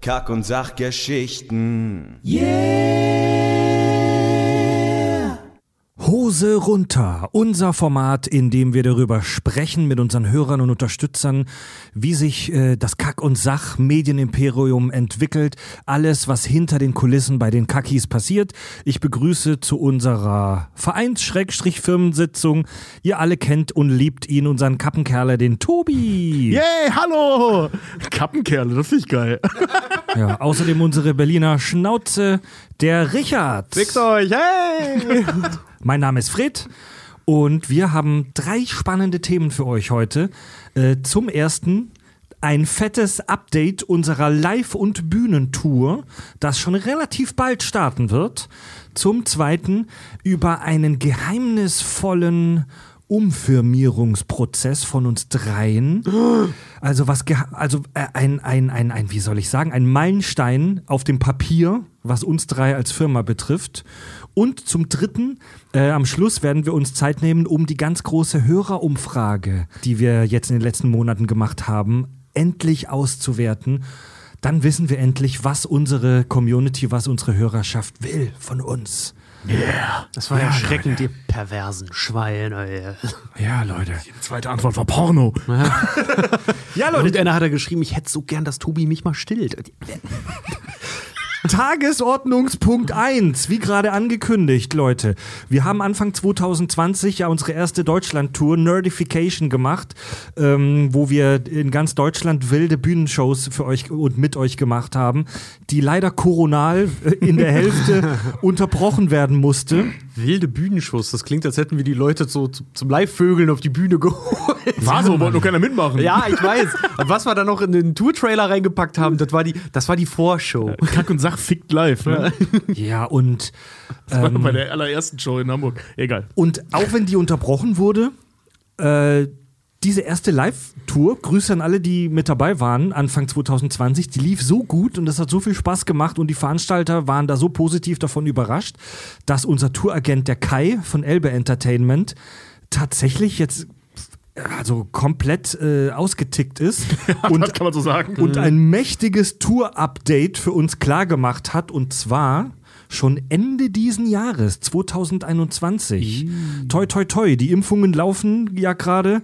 Kack- und Sachgeschichten. Hose runter, unser Format, in dem wir darüber sprechen mit unseren Hörern und Unterstützern, wie sich äh, das Kack- und Sach-Medienimperium entwickelt, alles, was hinter den Kulissen bei den Kackis passiert. Ich begrüße zu unserer Vereins-Firmensitzung. Ihr alle kennt und liebt ihn, unseren Kappenkerle, den Tobi. Yay, hallo! Kappenkerle, das finde ich geil. Ja, außerdem unsere Berliner Schnauze, der Richard. Fickt euch, hey! Mein Name ist Fred und wir haben drei spannende Themen für euch heute. Äh, zum ersten ein fettes Update unserer Live- und Bühnentour, das schon relativ bald starten wird. Zum zweiten über einen geheimnisvollen Umfirmierungsprozess von uns dreien. Also was also äh, ein, ein, ein, ein, wie soll ich sagen, ein Meilenstein auf dem Papier, was uns drei als Firma betrifft. Und zum dritten, äh, am Schluss werden wir uns Zeit nehmen, um die ganz große Hörerumfrage, die wir jetzt in den letzten Monaten gemacht haben, endlich auszuwerten. Dann wissen wir endlich, was unsere Community, was unsere Hörerschaft will von uns. Das war ja erschreckend, ihr perversen Schweine. ey. Ja, Leute. Die zweite Antwort war Porno. Ja, Und einer hat er geschrieben, ich hätte so gern, dass Tobi mich mal stillt. Tagesordnungspunkt 1, wie gerade angekündigt, Leute. Wir haben Anfang 2020 ja unsere erste Deutschland-Tour Nerdification gemacht, ähm, wo wir in ganz Deutschland wilde Bühnenshows für euch und mit euch gemacht haben, die leider koronal äh, in der Hälfte unterbrochen werden musste. Wilde Bühnenschuss, das klingt, als hätten wir die Leute so zu- zum Live-Vögeln auf die Bühne geholt. War so, wollte nur keiner mitmachen. Ja, ich weiß. Und was wir da noch in den Tour-Trailer reingepackt haben, das war die, das war die Vorschau. Kack und Sach fickt live, ne? Ja, und Das war bei der allerersten Show in Hamburg. Egal. Und auch wenn die unterbrochen wurde, äh, diese erste Live-Tour, Grüße an alle, die mit dabei waren, Anfang 2020, die lief so gut und es hat so viel Spaß gemacht und die Veranstalter waren da so positiv davon überrascht, dass unser Touragent, der Kai von Elbe Entertainment, tatsächlich jetzt also komplett äh, ausgetickt ist und, kann man so sagen. und ein mächtiges Tour-Update für uns klargemacht hat und zwar schon Ende diesen Jahres, 2021. Toi, toi, toi, die Impfungen laufen ja gerade.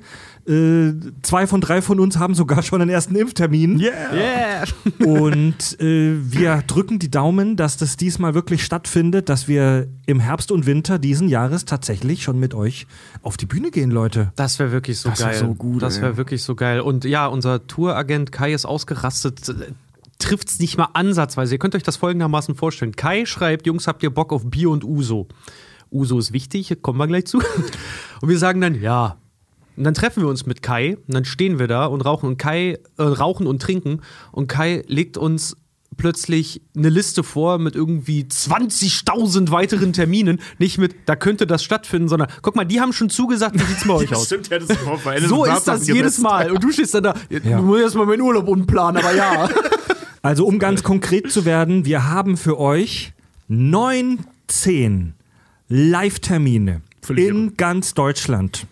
Äh, zwei von drei von uns haben sogar schon einen ersten Impftermin. yeah. Yeah. Und äh, wir drücken die Daumen, dass das diesmal wirklich stattfindet, dass wir im Herbst und Winter diesen Jahres tatsächlich schon mit euch auf die Bühne gehen, Leute. Das wäre wirklich so Das geil. so gut, das wäre wirklich so geil. Und ja, unser Touragent Kai ist ausgerastet. Trifft es nicht mal ansatzweise. Ihr könnt euch das folgendermaßen vorstellen. Kai schreibt, Jungs, habt ihr Bock auf Bier und Uso? Uso ist wichtig, kommen wir gleich zu. Und wir sagen dann, ja. Und dann treffen wir uns mit Kai und dann stehen wir da und rauchen und Kai äh, rauchen und trinken und Kai legt uns plötzlich eine Liste vor mit irgendwie 20.000 weiteren Terminen, nicht mit da könnte das stattfinden, sondern guck mal, die haben schon zugesagt, wie sieht's bei euch aus? Stimmt, ja, das ist So ist das jedes. Mal. Und du stehst dann da, Ja. du musst erst mal meinen Urlaub umplanen, aber ja. Also um ganz konkret zu werden, wir haben für euch 19 Live-Termine in ganz Deutschland.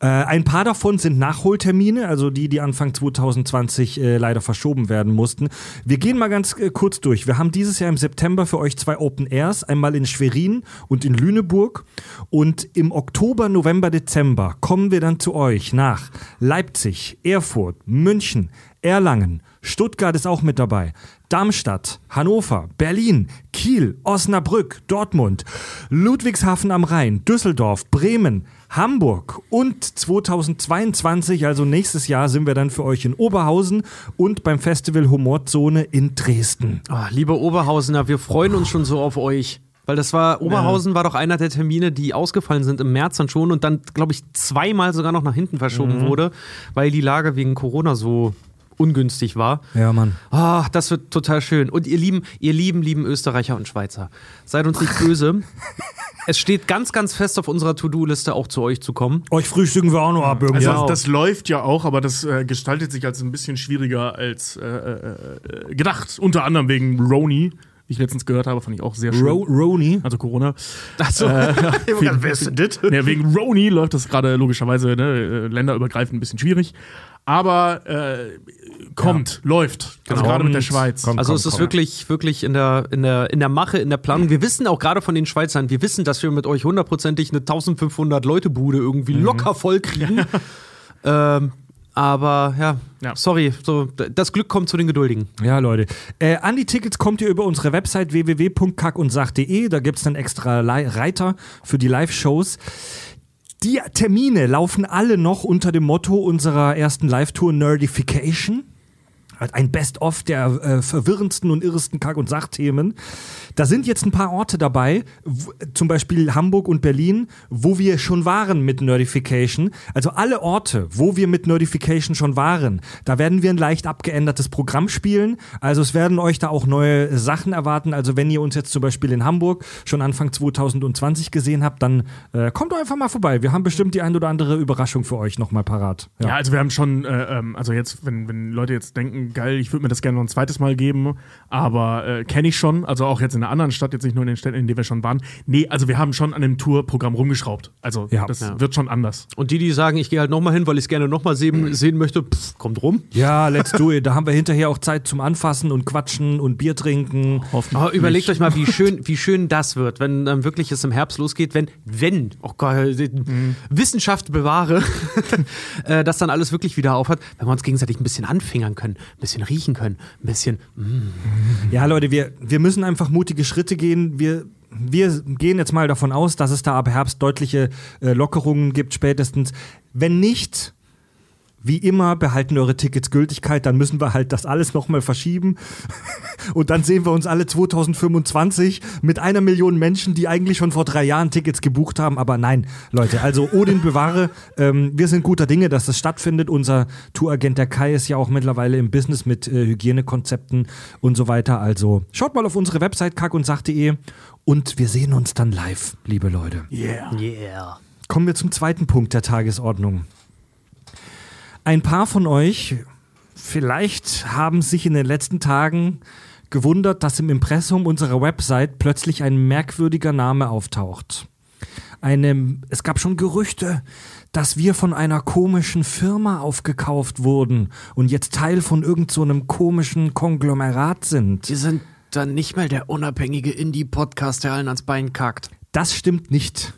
Äh, ein paar davon sind Nachholtermine, also die, die Anfang 2020 äh, leider verschoben werden mussten. Wir gehen mal ganz äh, kurz durch. Wir haben dieses Jahr im September für euch zwei Open Airs, einmal in Schwerin und in Lüneburg. Und im Oktober, November, Dezember kommen wir dann zu euch nach Leipzig, Erfurt, München, Erlangen, Stuttgart ist auch mit dabei, Darmstadt, Hannover, Berlin, Kiel, Osnabrück, Dortmund, Ludwigshafen am Rhein, Düsseldorf, Bremen, Hamburg und 2022, also nächstes Jahr, sind wir dann für euch in Oberhausen und beim Festival Humorzone in Dresden. Oh, liebe Oberhausener, wir freuen uns schon so auf euch. Weil das war, Oberhausen war doch einer der Termine, die ausgefallen sind im März dann schon und dann, glaube ich, zweimal sogar noch nach hinten verschoben wurde, weil die Lage wegen Corona so ungünstig war. Ja, Mann. Ah, das wird total schön. Und ihr lieben, ihr lieben, lieben Österreicher und Schweizer, seid uns nicht böse. es steht ganz, ganz fest auf unserer To-Do-Liste auch zu euch zu kommen. Euch frühstücken wir auch noch ab irgendwie. Also Ja. das läuft ja auch, aber das äh, gestaltet sich als ein bisschen schwieriger als äh, äh, äh, gedacht. Unter anderem wegen Roni. ich letztens gehört habe, fand ich auch sehr schön. Ro Roni. also Corona. Achso, wer ist denn das? Ja, wegen Roni läuft das gerade logischerweise ne, äh, länderübergreifend ein bisschen schwierig. Aber äh, kommt, läuft. Also Genau. gerade mit der Kommt, Schweiz. kommt. Also es ist wirklich, wirklich in der, in, der, in der Mache, in der Planung. Wir wissen auch gerade von den Schweizern, wir wissen, dass wir mit euch hundertprozentig eine 1500 Leute Bude irgendwie locker voll kriegen. ähm, aber ja, Ja. sorry, so, das Glück kommt zu den Geduldigen. Ja, Leute. Äh, an die Tickets kommt ihr über unsere Website www.kackundsach.de. Da gibt es einen extra Li- Reiter für die Live-Shows. Die Termine laufen alle noch unter dem Motto unserer ersten Live-Tour Nerdification. Ein Best-of der äh, verwirrendsten und irresten Kack- und Sachthemen. Da sind jetzt ein paar Orte dabei, w- zum Beispiel Hamburg und Berlin, wo wir schon waren mit Nerdification. Also alle Orte, wo wir mit Nerdification schon waren, da werden wir ein leicht abgeändertes Programm spielen. Also es werden euch da auch neue Sachen erwarten. Also wenn ihr uns jetzt zum Beispiel in Hamburg schon Anfang 2020 gesehen habt, dann äh, kommt doch einfach mal vorbei. Wir haben bestimmt die ein oder andere Überraschung für euch nochmal parat. Ja, also wir haben schon, äh, ähm, also jetzt, wenn, wenn Leute jetzt denken, geil, ich würde mir das gerne noch ein zweites Mal geben, aber äh, kenne ich schon, also auch jetzt in einer anderen Stadt, jetzt nicht nur in den Städten, in denen wir schon waren. Nee, also wir haben schon an dem Tourprogramm rumgeschraubt. Also Ja. das Ja. wird schon anders. Und die, die sagen, ich gehe halt nochmal hin, weil ich es gerne nochmal sehen, sehen möchte, pff, kommt rum. Ja, let's do it. Da haben wir hinterher auch Zeit zum Anfassen und Quatschen und Bier trinken. Hoffentlich. Aber überlegt euch mal, wie schön, wie schön das wird, wenn ähm, wirklich es im Herbst losgeht, wenn, wenn, oh Gott, äh, Wissenschaft bewahre, äh, dass dann alles wirklich wieder aufhat, wenn wir uns gegenseitig ein bisschen anfingern können, ein bisschen riechen können, ein bisschen. Ja, Leute, wir, wir müssen einfach mutige Schritte gehen. Wir, wir gehen jetzt mal davon aus, dass es da ab Herbst deutliche äh, Lockerungen gibt, spätestens. Wenn nicht, wie immer, behalten eure Tickets Gültigkeit, dann müssen wir halt das alles nochmal verschieben. Und dann sehen wir uns alle 2025 mit einer Million Menschen, die eigentlich schon vor drei Jahren Tickets gebucht haben. Aber nein, Leute, also Odin bewahre, ähm, wir sind guter Dinge, dass das stattfindet. Unser Touragent der Kai ist ja auch mittlerweile im Business mit äh, Hygienekonzepten und so weiter. Also schaut mal auf unsere Website kackundsach.de und wir sehen uns dann live, liebe Leute. Yeah. Yeah. Kommen wir zum zweiten Punkt der Tagesordnung. Ein paar von euch vielleicht haben sich in den letzten Tagen gewundert, dass im Impressum unserer Website plötzlich ein merkwürdiger Name auftaucht. Eine, es gab schon Gerüchte, dass wir von einer komischen Firma aufgekauft wurden und jetzt Teil von irgendeinem so komischen Konglomerat sind. Die sind dann nicht mal der unabhängige Indie-Podcast, der allen ans Bein kackt. Das stimmt nicht.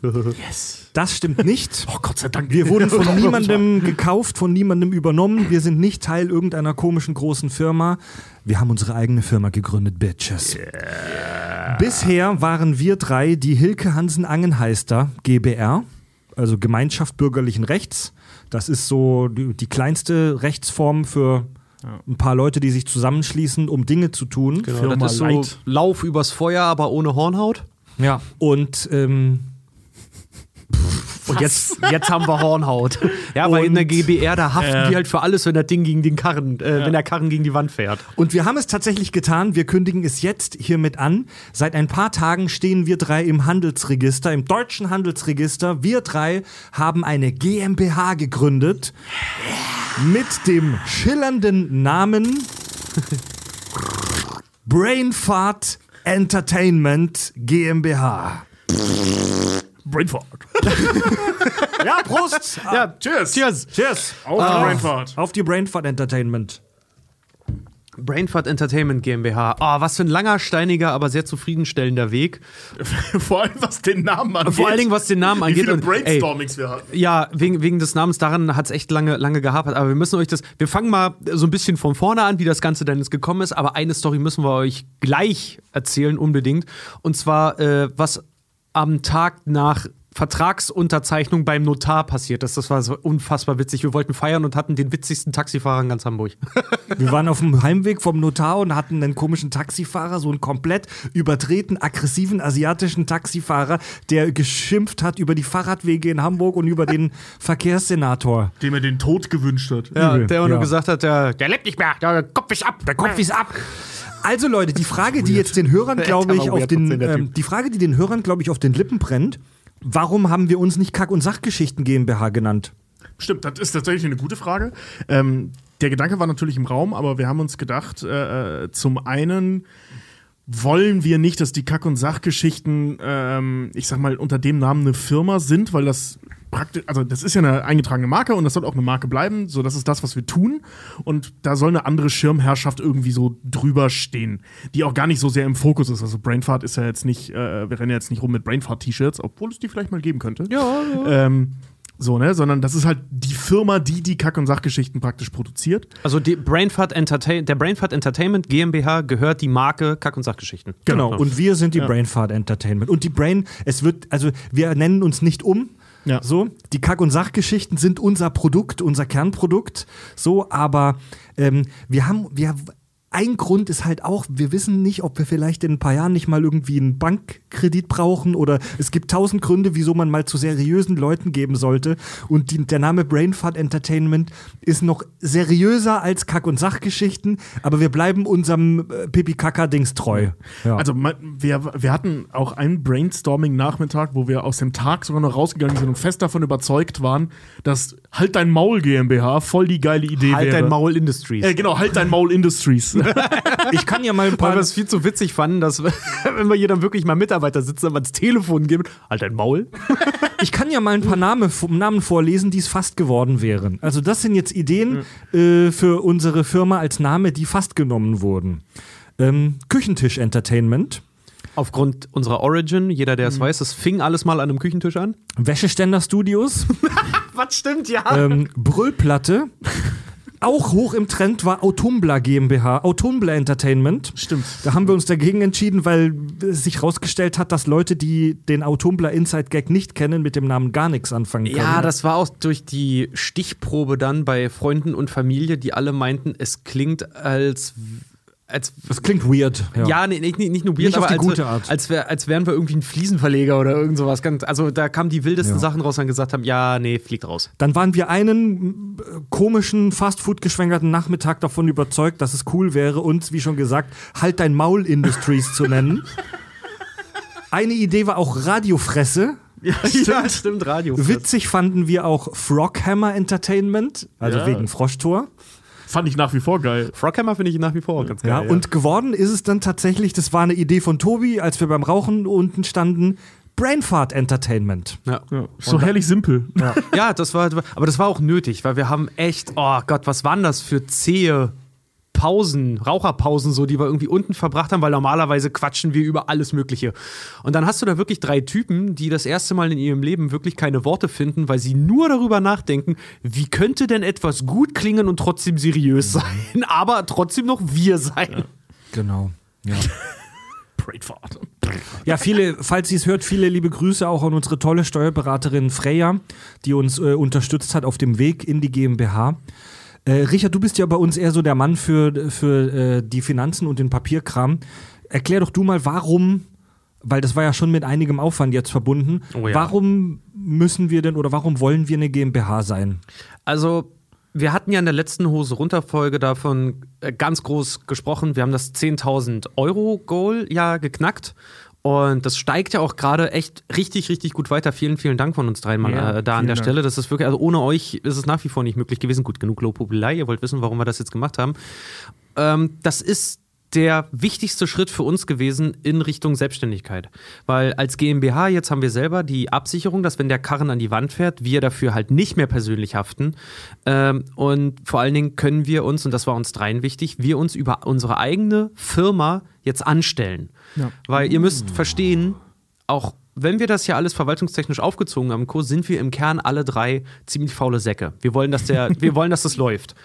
Yes. Das stimmt nicht. Oh Gott sei Dank. Wir wurden von niemandem gekauft, von niemandem übernommen. Wir sind nicht Teil irgendeiner komischen großen Firma. Wir haben unsere eigene Firma gegründet, Bitches. Bisher waren wir drei die Hilke Hansen Angenheister GBR, also Gemeinschaft bürgerlichen Rechts. Das ist so die, die kleinste Rechtsform für ein paar Leute, die sich zusammenschließen, um Dinge zu tun. Genau, Firma das ist so Light. Lauf übers Feuer, aber ohne Hornhaut. Ja. Und ähm, Und jetzt, jetzt haben wir Hornhaut. Ja, weil in der GBR, da haften Äh. die halt für alles, wenn das Ding gegen den Karren, äh, wenn der Karren gegen die Wand fährt. Und wir haben es tatsächlich getan. Wir kündigen es jetzt hiermit an. Seit ein paar Tagen stehen wir drei im Handelsregister, im deutschen Handelsregister. Wir drei haben eine GmbH gegründet mit dem schillernden Namen Brainfart Entertainment GmbH. Brainfart. Ja, Prost! Ja, cheers. Cheers. Cheers! Auf die Brainfart. Auf die Brainfart Entertainment. Brainfart Entertainment GmbH. Oh, was für ein langer, steiniger, aber sehr zufriedenstellender Weg. Vor allem, was den Namen angeht. Vor allen Dingen, was den Namen Wie angeht. viele Und, ey, Brainstormings wir hatten. Ja, wegen, wegen des Namens, daran hat es echt lange, lange gehapert. Aber wir müssen euch das, wir fangen mal so ein bisschen von vorne an, wie das Ganze denn jetzt gekommen ist. Aber eine Story müssen wir euch gleich erzählen, unbedingt. Und zwar, äh, was am Tag nach Vertragsunterzeichnung beim Notar passiert ist. Das war so unfassbar witzig. Wir wollten feiern und hatten den witzigsten Taxifahrer in ganz Hamburg. Wir waren auf dem Heimweg vom Notar und hatten einen komischen Taxifahrer, so einen komplett überdrehten, aggressiven asiatischen Taxifahrer, der geschimpft hat über die Fahrradwege in Hamburg und über den Verkehrssenator. Dem er den Tod gewünscht hat. Ja, Übel, der auch nur ja. gesagt hat, der, der lebt nicht mehr, der Kopf ist ab. Der Kopf ist ab. Also Leute, die Frage, die jetzt den Hörern, glaube ich, auf den, ähm, die Frage, die den Hörern, glaube ich, auf den Lippen brennt, warum haben wir uns nicht Kack- und Sachgeschichten GmbH genannt? Stimmt, das ist tatsächlich eine gute Frage. Ähm, der Gedanke war natürlich im Raum, aber wir haben uns gedacht, äh, äh, zum einen wollen wir nicht, dass die Kack- und Sachgeschichten, ähm, ich sag mal, unter dem Namen eine Firma sind, weil das praktisch, also das ist ja eine eingetragene Marke und das soll auch eine Marke bleiben. So, das ist das, was wir tun. Und da soll eine andere Schirmherrschaft irgendwie so drüber stehen, die auch gar nicht so sehr im Fokus ist. Also Brainfart ist ja jetzt nicht, äh, wir rennen ja jetzt nicht rum mit Brainfart-T-Shirts, obwohl es die vielleicht mal geben könnte. Ja, ja. Ähm, so, ne? Sondern das ist halt die Firma, die die Kack- und Sachgeschichten praktisch produziert. Also die Brainfart Entertain der Brainfart Entertainment GmbH gehört die Marke Kack- und Sachgeschichten. Genau. Und wir sind die Ja. Brainfart Entertainment. Und die Brain, es wird, also wir nennen uns nicht um. Ja. So, die Kack- und Sachgeschichten sind unser Produkt, unser Kernprodukt. So, aber ähm, wir haben, wir ein Grund ist halt auch, wir wissen nicht, ob wir vielleicht in ein paar Jahren nicht mal irgendwie einen Bankkredit brauchen oder es gibt tausend Gründe, wieso man mal zu seriösen Leuten geben sollte. Und die, der Name Brainfart Entertainment ist noch seriöser als Kack- und Sachgeschichten, aber wir bleiben unserem äh, Pipi-Kaka-Dings treu. Ja. Also wir, wir hatten auch einen Brainstorming-Nachmittag, wo wir aus dem Tag sogar noch rausgegangen sind und fest davon überzeugt waren, dass Halt dein Maul GmbH voll die geile Idee Halt wäre. dein Maul Industries. Äh, genau, Halt dein Maul Industries. ich kann ja mal ein Weil paar. wir es viel zu witzig fanden, dass wenn wir hier dann wirklich mal Mitarbeiter sitzen, aber ans Telefon geben, halt dein Maul. Ich kann ja mal ein paar Name, Namen vorlesen, die es fast geworden wären. Also das sind jetzt Ideen äh, für unsere Firma als Name, die fast genommen wurden. Ähm, Küchentisch Entertainment, Aufgrund unserer Origin, jeder, der es weiß, es fing alles mal an einem Küchentisch an. Wäscheständer Studios, Was stimmt, ja. ähm, Brüllplatte. Auch hoch im Trend war Autumbla GmbH, Autumbla Entertainment. Stimmt. Da haben wir uns dagegen entschieden, weil es sich herausgestellt hat, dass Leute, die den Autumbla Inside Gag nicht kennen, mit dem Namen gar nichts anfangen können. Ja, das war auch durch die Stichprobe dann bei Freunden und Familie, die alle meinten, es klingt als. Als das klingt weird. ja, nee, nicht, nicht nur weird, Nicht auf aber die als, gute Art. Als, wär, als wären wir irgendwie ein Fliesenverleger oder irgend sowas. Also da kamen die wildesten Ja. Sachen raus und gesagt haben, ja, nee, fliegt raus. Dann waren wir einen äh, komischen, Fastfood-geschwängerten Nachmittag davon überzeugt, dass es cool wäre, uns, wie schon gesagt, halt dein Maul Industries zu nennen. Eine Idee war auch Radiofresse. Ja, stimmt, stimmt Radio. Witzig fanden wir auch Froghammer Entertainment, also Ja. wegen Froschtor. Fand ich nach wie vor geil. Froghammer finde ich nach wie vor auch ganz geil. Ja, und geworden ist es dann tatsächlich, das war eine Idee von Tobi, als wir beim Rauchen unten standen, Brainfart Entertainment. ja. Ja. So herrlich simpel. Ja, das war, aber das war auch nötig, weil wir haben echt, oh Gott, was waren das für zähe Pausen, Raucherpausen, so, die wir irgendwie unten verbracht haben, weil normalerweise quatschen wir über alles Mögliche. Und dann hast du da wirklich drei Typen, die das erste Mal in ihrem Leben wirklich keine Worte finden, weil sie nur darüber nachdenken, wie könnte denn etwas gut klingen und trotzdem seriös sein, aber trotzdem noch wir sein. Genau. Ja. Ja, viele, falls Sie es hört, viele liebe Grüße auch an unsere tolle Steuerberaterin Freya, die uns äh, unterstützt hat auf dem Weg in die GmbH. Äh, Richard, du bist ja bei uns eher so der Mann für, für äh, die Finanzen und den Papierkram. Erklär doch du mal, warum, weil das war ja schon mit einigem Aufwand jetzt verbunden, Oh ja. warum müssen wir denn oder warum wollen wir eine GmbH sein? Also, wir hatten ja in der letzten Hose runter-Folge davon äh, ganz groß gesprochen. Wir haben das 10.000 Euro-Goal ja geknackt. Und das steigt ja auch gerade echt richtig, richtig gut weiter. Vielen, vielen Dank von uns dreimal Ja, äh, da an der Dank. Stelle. Das ist wirklich, also ohne euch ist es nach wie vor nicht möglich gewesen. Gut, genug Lobhudelei. Ihr wollt wissen, warum wir das jetzt gemacht haben. Ähm, das ist der wichtigste Schritt für uns gewesen in Richtung Selbstständigkeit. Weil als GmbH jetzt haben wir selber die Absicherung, dass wenn der Karren an die Wand fährt, wir dafür halt nicht mehr persönlich haften. Ähm, und vor allen Dingen können wir uns, und das war uns dreien wichtig, wir uns über unsere eigene Firma jetzt anstellen. Ja. Weil ihr müsst verstehen, auch wenn wir das ja alles verwaltungstechnisch aufgezogen haben, Co, sind wir im Kern alle drei ziemlich faule Säcke. Wir wollen, dass der, wir wollen, dass das läuft.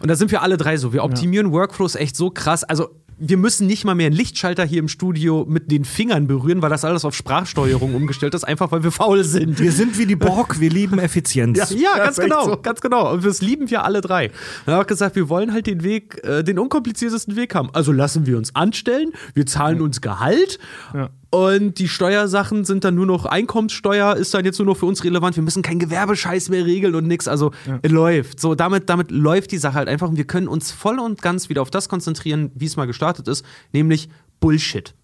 Und da sind wir alle drei so. Wir optimieren Workflows echt so krass. Also wir müssen nicht mal mehr einen Lichtschalter hier im Studio mit den Fingern berühren, weil das alles auf Sprachsteuerung umgestellt ist, einfach weil wir faul sind. Wir sind wie die Borg, wir lieben Effizienz. Ja, ganz ist echt genau, so. ganz genau. Und das lieben wir alle drei. Wir haben auch gesagt, wir wollen halt den Weg, äh, den unkompliziertesten Weg haben. Also lassen wir uns anstellen, wir zahlen uns Gehalt Ja. Und die Steuersachen sind dann nur noch Einkommenssteuer, ist dann jetzt nur noch für uns relevant. Wir müssen keinen Gewerbescheiß mehr regeln und nix. Also es läuft. So, damit, damit läuft die Sache halt einfach und wir können uns voll und ganz wieder auf das konzentrieren, wie es mal gestartet ist, nämlich Bullshit.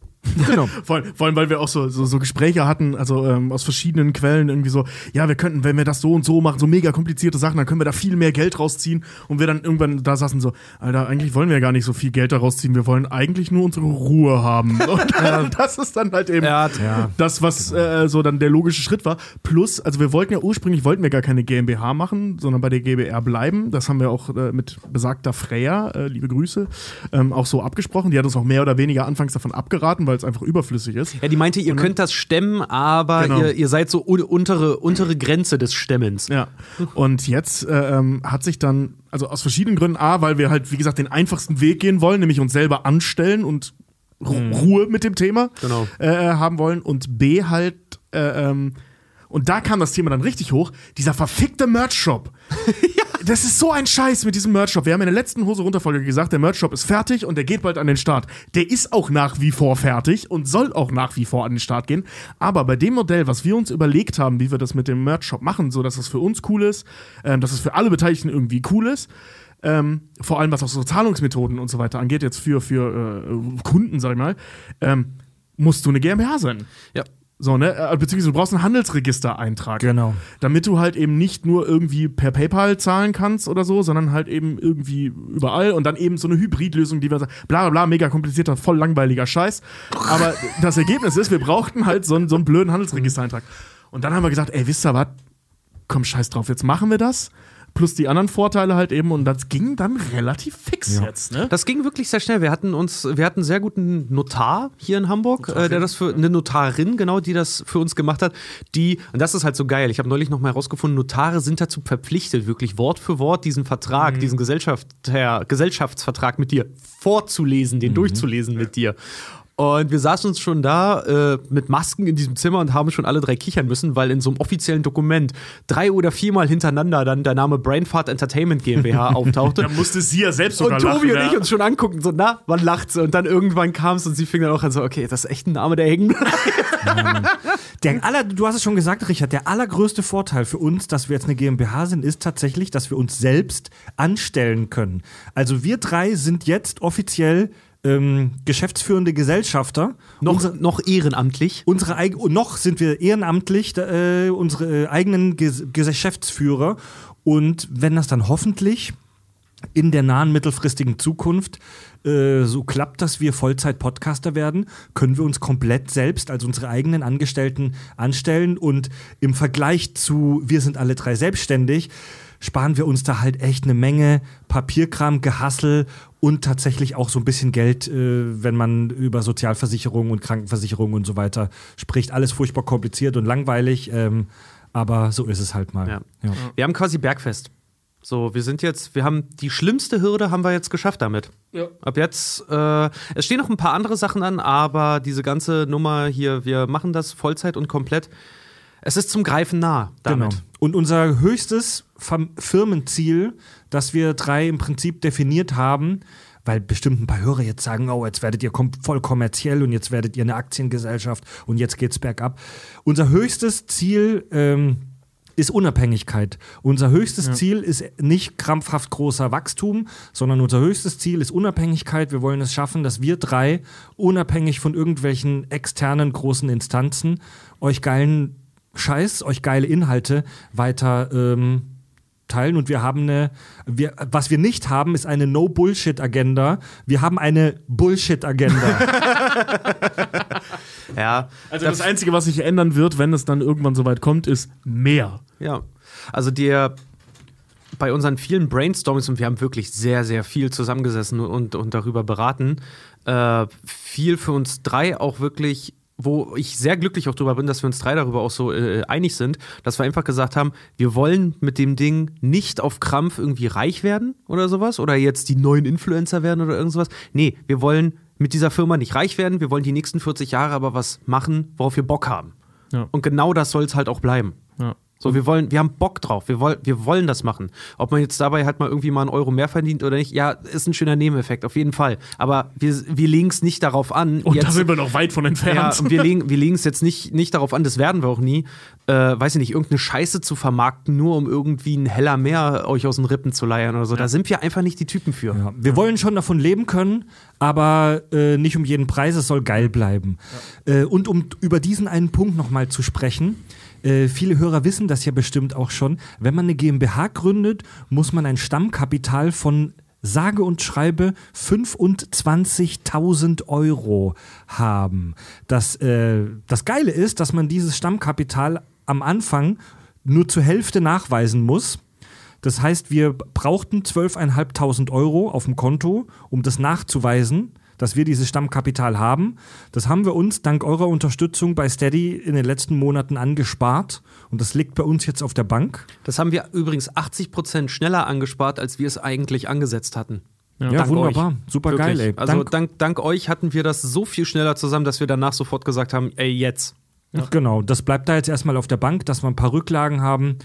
Genau. Vor, allem- vor allem, weil wir auch so, so, so Gespräche hatten, also ähm, aus verschiedenen Quellen irgendwie so, ja, wir könnten, wenn wir das so und so machen, so mega komplizierte Sachen, dann können wir da viel mehr Geld rausziehen. Und wir dann irgendwann da saßen so, Alter, eigentlich wollen wir ja gar nicht so viel Geld da rausziehen, wir wollen eigentlich nur unsere Ruhe haben. Und das ist dann halt eben Ja, das, was äh, so dann der logische Schritt war. Plus, also wir wollten ja ursprünglich, wollten wir gar keine GmbH machen, sondern bei der GBR bleiben. Das haben wir auch äh, mit besagter Freya, äh, liebe Grüße, ähm, auch so abgesprochen. Die hat uns auch mehr oder weniger anfangs davon abgeraten, weil es einfach überflüssig ist. Ja, die meinte, ihr könnt das stemmen, aber Genau. ihr, ihr seid so un untere, untere Grenze des Stemmens. Ja. Und jetzt äh, ähm, hat sich dann, also aus verschiedenen Gründen, A, weil wir halt, wie gesagt, den einfachsten Weg gehen wollen, nämlich uns selber anstellen und Ru Ruhe mit dem Thema Genau. äh, haben wollen. Und B, halt, äh, ähm, und da kam das Thema dann richtig hoch, dieser verfickte Merch-Shop. Das ist so ein Scheiß mit diesem Merch-Shop. Wir haben in der letzten Hose runterfolge gesagt, der Merch-Shop ist fertig und der geht bald an den Start. Der ist auch nach wie vor fertig und soll auch nach wie vor an den Start gehen. Aber bei dem Modell, was wir uns überlegt haben, wie wir das mit dem Merch-Shop machen, so dass es für uns cool ist, ähm, dass es für alle Beteiligten irgendwie cool ist, ähm, vor allem was auch so Zahlungsmethoden und so weiter angeht, jetzt für, für äh, Kunden, sag ich mal, ähm, musst du eine GmbH sein. Ja. So, ne? Äh, Beziehungsweise du brauchst einen Handelsregistereintrag. Genau. Damit du halt eben nicht nur irgendwie per PayPal zahlen kannst oder so, sondern halt eben irgendwie überall und dann eben so eine Hybridlösung, die wir sagen, bla bla bla, mega komplizierter, voll langweiliger Scheiß. Aber das Ergebnis ist, wir brauchten halt so einen, so einen blöden Handelsregistereintrag. Und dann haben wir gesagt, ey, wisst ihr was? Komm, scheiß drauf, jetzt machen wir das. Plus die anderen Vorteile halt eben und das ging dann relativ fix Ja. jetzt, ne? Das ging wirklich sehr schnell. Wir hatten uns, wir hatten einen sehr guten Notar hier in Hamburg, äh, der das für eine Notarin, genau, die das für uns gemacht hat. Die, und das ist halt so geil. Ich habe neulich noch mal herausgefunden, Notare sind dazu verpflichtet, wirklich Wort für Wort diesen Vertrag, diesen Gesellschaft, Gesellschaftsvertrag mit dir vorzulesen, den durchzulesen mit dir. Und wir saßen uns schon da äh, mit Masken in diesem Zimmer und haben schon alle drei kichern müssen, weil in so einem offiziellen Dokument drei oder viermal hintereinander dann der Name Brainfart Entertainment GmbH auftauchte. Da musste sie ja selbst Und sogar Tobi lachen, und ich ja. uns schon angucken, so, na, wann lacht sie? Und dann irgendwann kam es und sie fing dann auch an, so, okay, das ist echt ein Name, der hängen bleibt. Der aller, du hast es schon gesagt, Richard, der allergrößte Vorteil für uns, dass wir jetzt eine GmbH sind, ist tatsächlich, dass wir uns selbst anstellen können. Also wir drei sind jetzt offiziell ähm, geschäftsführende Gesellschafter. noch, Unsere, noch ehrenamtlich. unsere und noch sind wir ehrenamtlich äh, unsere äh, eigenen Ges Geschäftsführer. Und wenn das dann hoffentlich in der nahen mittelfristigen Zukunft äh, so klappt, dass wir Vollzeit-Podcaster werden, können wir uns komplett selbst als unsere eigenen Angestellten anstellen und im Vergleich zu wir sind alle drei selbstständig, sparen wir uns da halt echt eine Menge Papierkram, Gehassel und tatsächlich auch so ein bisschen Geld, äh, wenn man über Sozialversicherung und Krankenversicherung und so weiter spricht. Alles furchtbar kompliziert und langweilig, ähm, aber so ist es halt mal. Ja. Ja. Wir haben quasi Bergfest. So, wir sind jetzt, wir haben die schlimmste Hürde haben wir jetzt geschafft damit. Ja. Ab jetzt, äh, es stehen noch ein paar andere Sachen an, aber diese ganze Nummer hier, wir machen das Vollzeit und komplett. Es ist zum Greifen nah damit. Genau. Und unser höchstes Firmenziel, das wir drei im Prinzip definiert haben, weil bestimmt ein paar Hörer jetzt sagen, oh, jetzt werdet ihr kom voll kommerziell und jetzt werdet ihr eine Aktiengesellschaft und jetzt geht's bergab. Unser höchstes Ziel ähm, ist Unabhängigkeit. Unser höchstes Ziel ist nicht krampfhaft großer Wachstum, sondern unser höchstes Ziel ist Unabhängigkeit. Wir wollen es schaffen, dass wir drei unabhängig von irgendwelchen externen großen Instanzen euch geilen Scheiß, euch geile Inhalte weiter ähm, teilen. Und wir haben eine, wir, was wir nicht haben, ist eine No-Bullshit-Agenda. Wir haben eine Bullshit-Agenda. Ja. Also das Einzige, was sich ändern wird, wenn es dann irgendwann soweit kommt, ist mehr. Ja, also der bei unseren vielen Brainstormings und wir haben wirklich sehr, sehr viel zusammengesessen und, und darüber beraten, äh, viel für uns drei auch wirklich, wo ich sehr glücklich auch drüber bin, dass wir uns drei darüber auch so äh, einig sind, dass wir einfach gesagt haben, wir wollen mit dem Ding nicht auf Krampf irgendwie reich werden oder sowas oder jetzt die neuen Influencer werden oder irgend sowas. Nee, wir wollen mit dieser Firma nicht reich werden, wir wollen die nächsten 40 Jahre aber was machen, worauf wir Bock haben. Ja. Und genau das soll es halt auch bleiben. Ja. So, wir wollen, wir haben Bock drauf, wir, woll, wir wollen das machen. Ob man jetzt dabei halt mal irgendwie mal einen Euro mehr verdient oder nicht, ja, ist ein schöner Nebeneffekt, auf jeden Fall. Aber wir, wir legen es nicht darauf an. Und da jetzt- sind wir noch weit von entfernt. ja, und wir legen wir legen es jetzt nicht, nicht darauf an, das werden wir auch nie, äh, weiß ich nicht, irgendeine Scheiße zu vermarkten, nur um irgendwie ein heller Meer euch aus den Rippen zu leiern oder so. Da sind wir einfach nicht die Typen für. Ja, wir wollen schon davon leben können, aber äh, nicht um jeden Preis, es soll geil bleiben. Äh, und um über diesen einen Punkt nochmal zu sprechen, äh, viele Hörer wissen das ja bestimmt auch schon, wenn man eine GmbH gründet, muss man ein Stammkapital von sage und schreibe 25.000 Euro haben. Das, äh, das Geile ist, dass man dieses Stammkapital am Anfang nur zur Hälfte nachweisen muss. Das heißt, wir brauchten 12.500 Euro auf dem Konto, um das nachzuweisen, dass wir dieses Stammkapital haben. Das haben wir uns dank eurer Unterstützung bei Steady in den letzten Monaten angespart. Und das liegt bei uns jetzt auf der Bank. Das haben wir übrigens 80 Prozent schneller angespart, als wir es eigentlich angesetzt hatten. Ja, Dank wunderbar. euch. Super Wirklich. geil, ey. Also Dank- dank, dank euch hatten wir das so viel schneller zusammen, dass wir danach sofort gesagt haben, ey, jetzt. Genau, das bleibt da jetzt erstmal auf der Bank, dass wir ein paar Rücklagen haben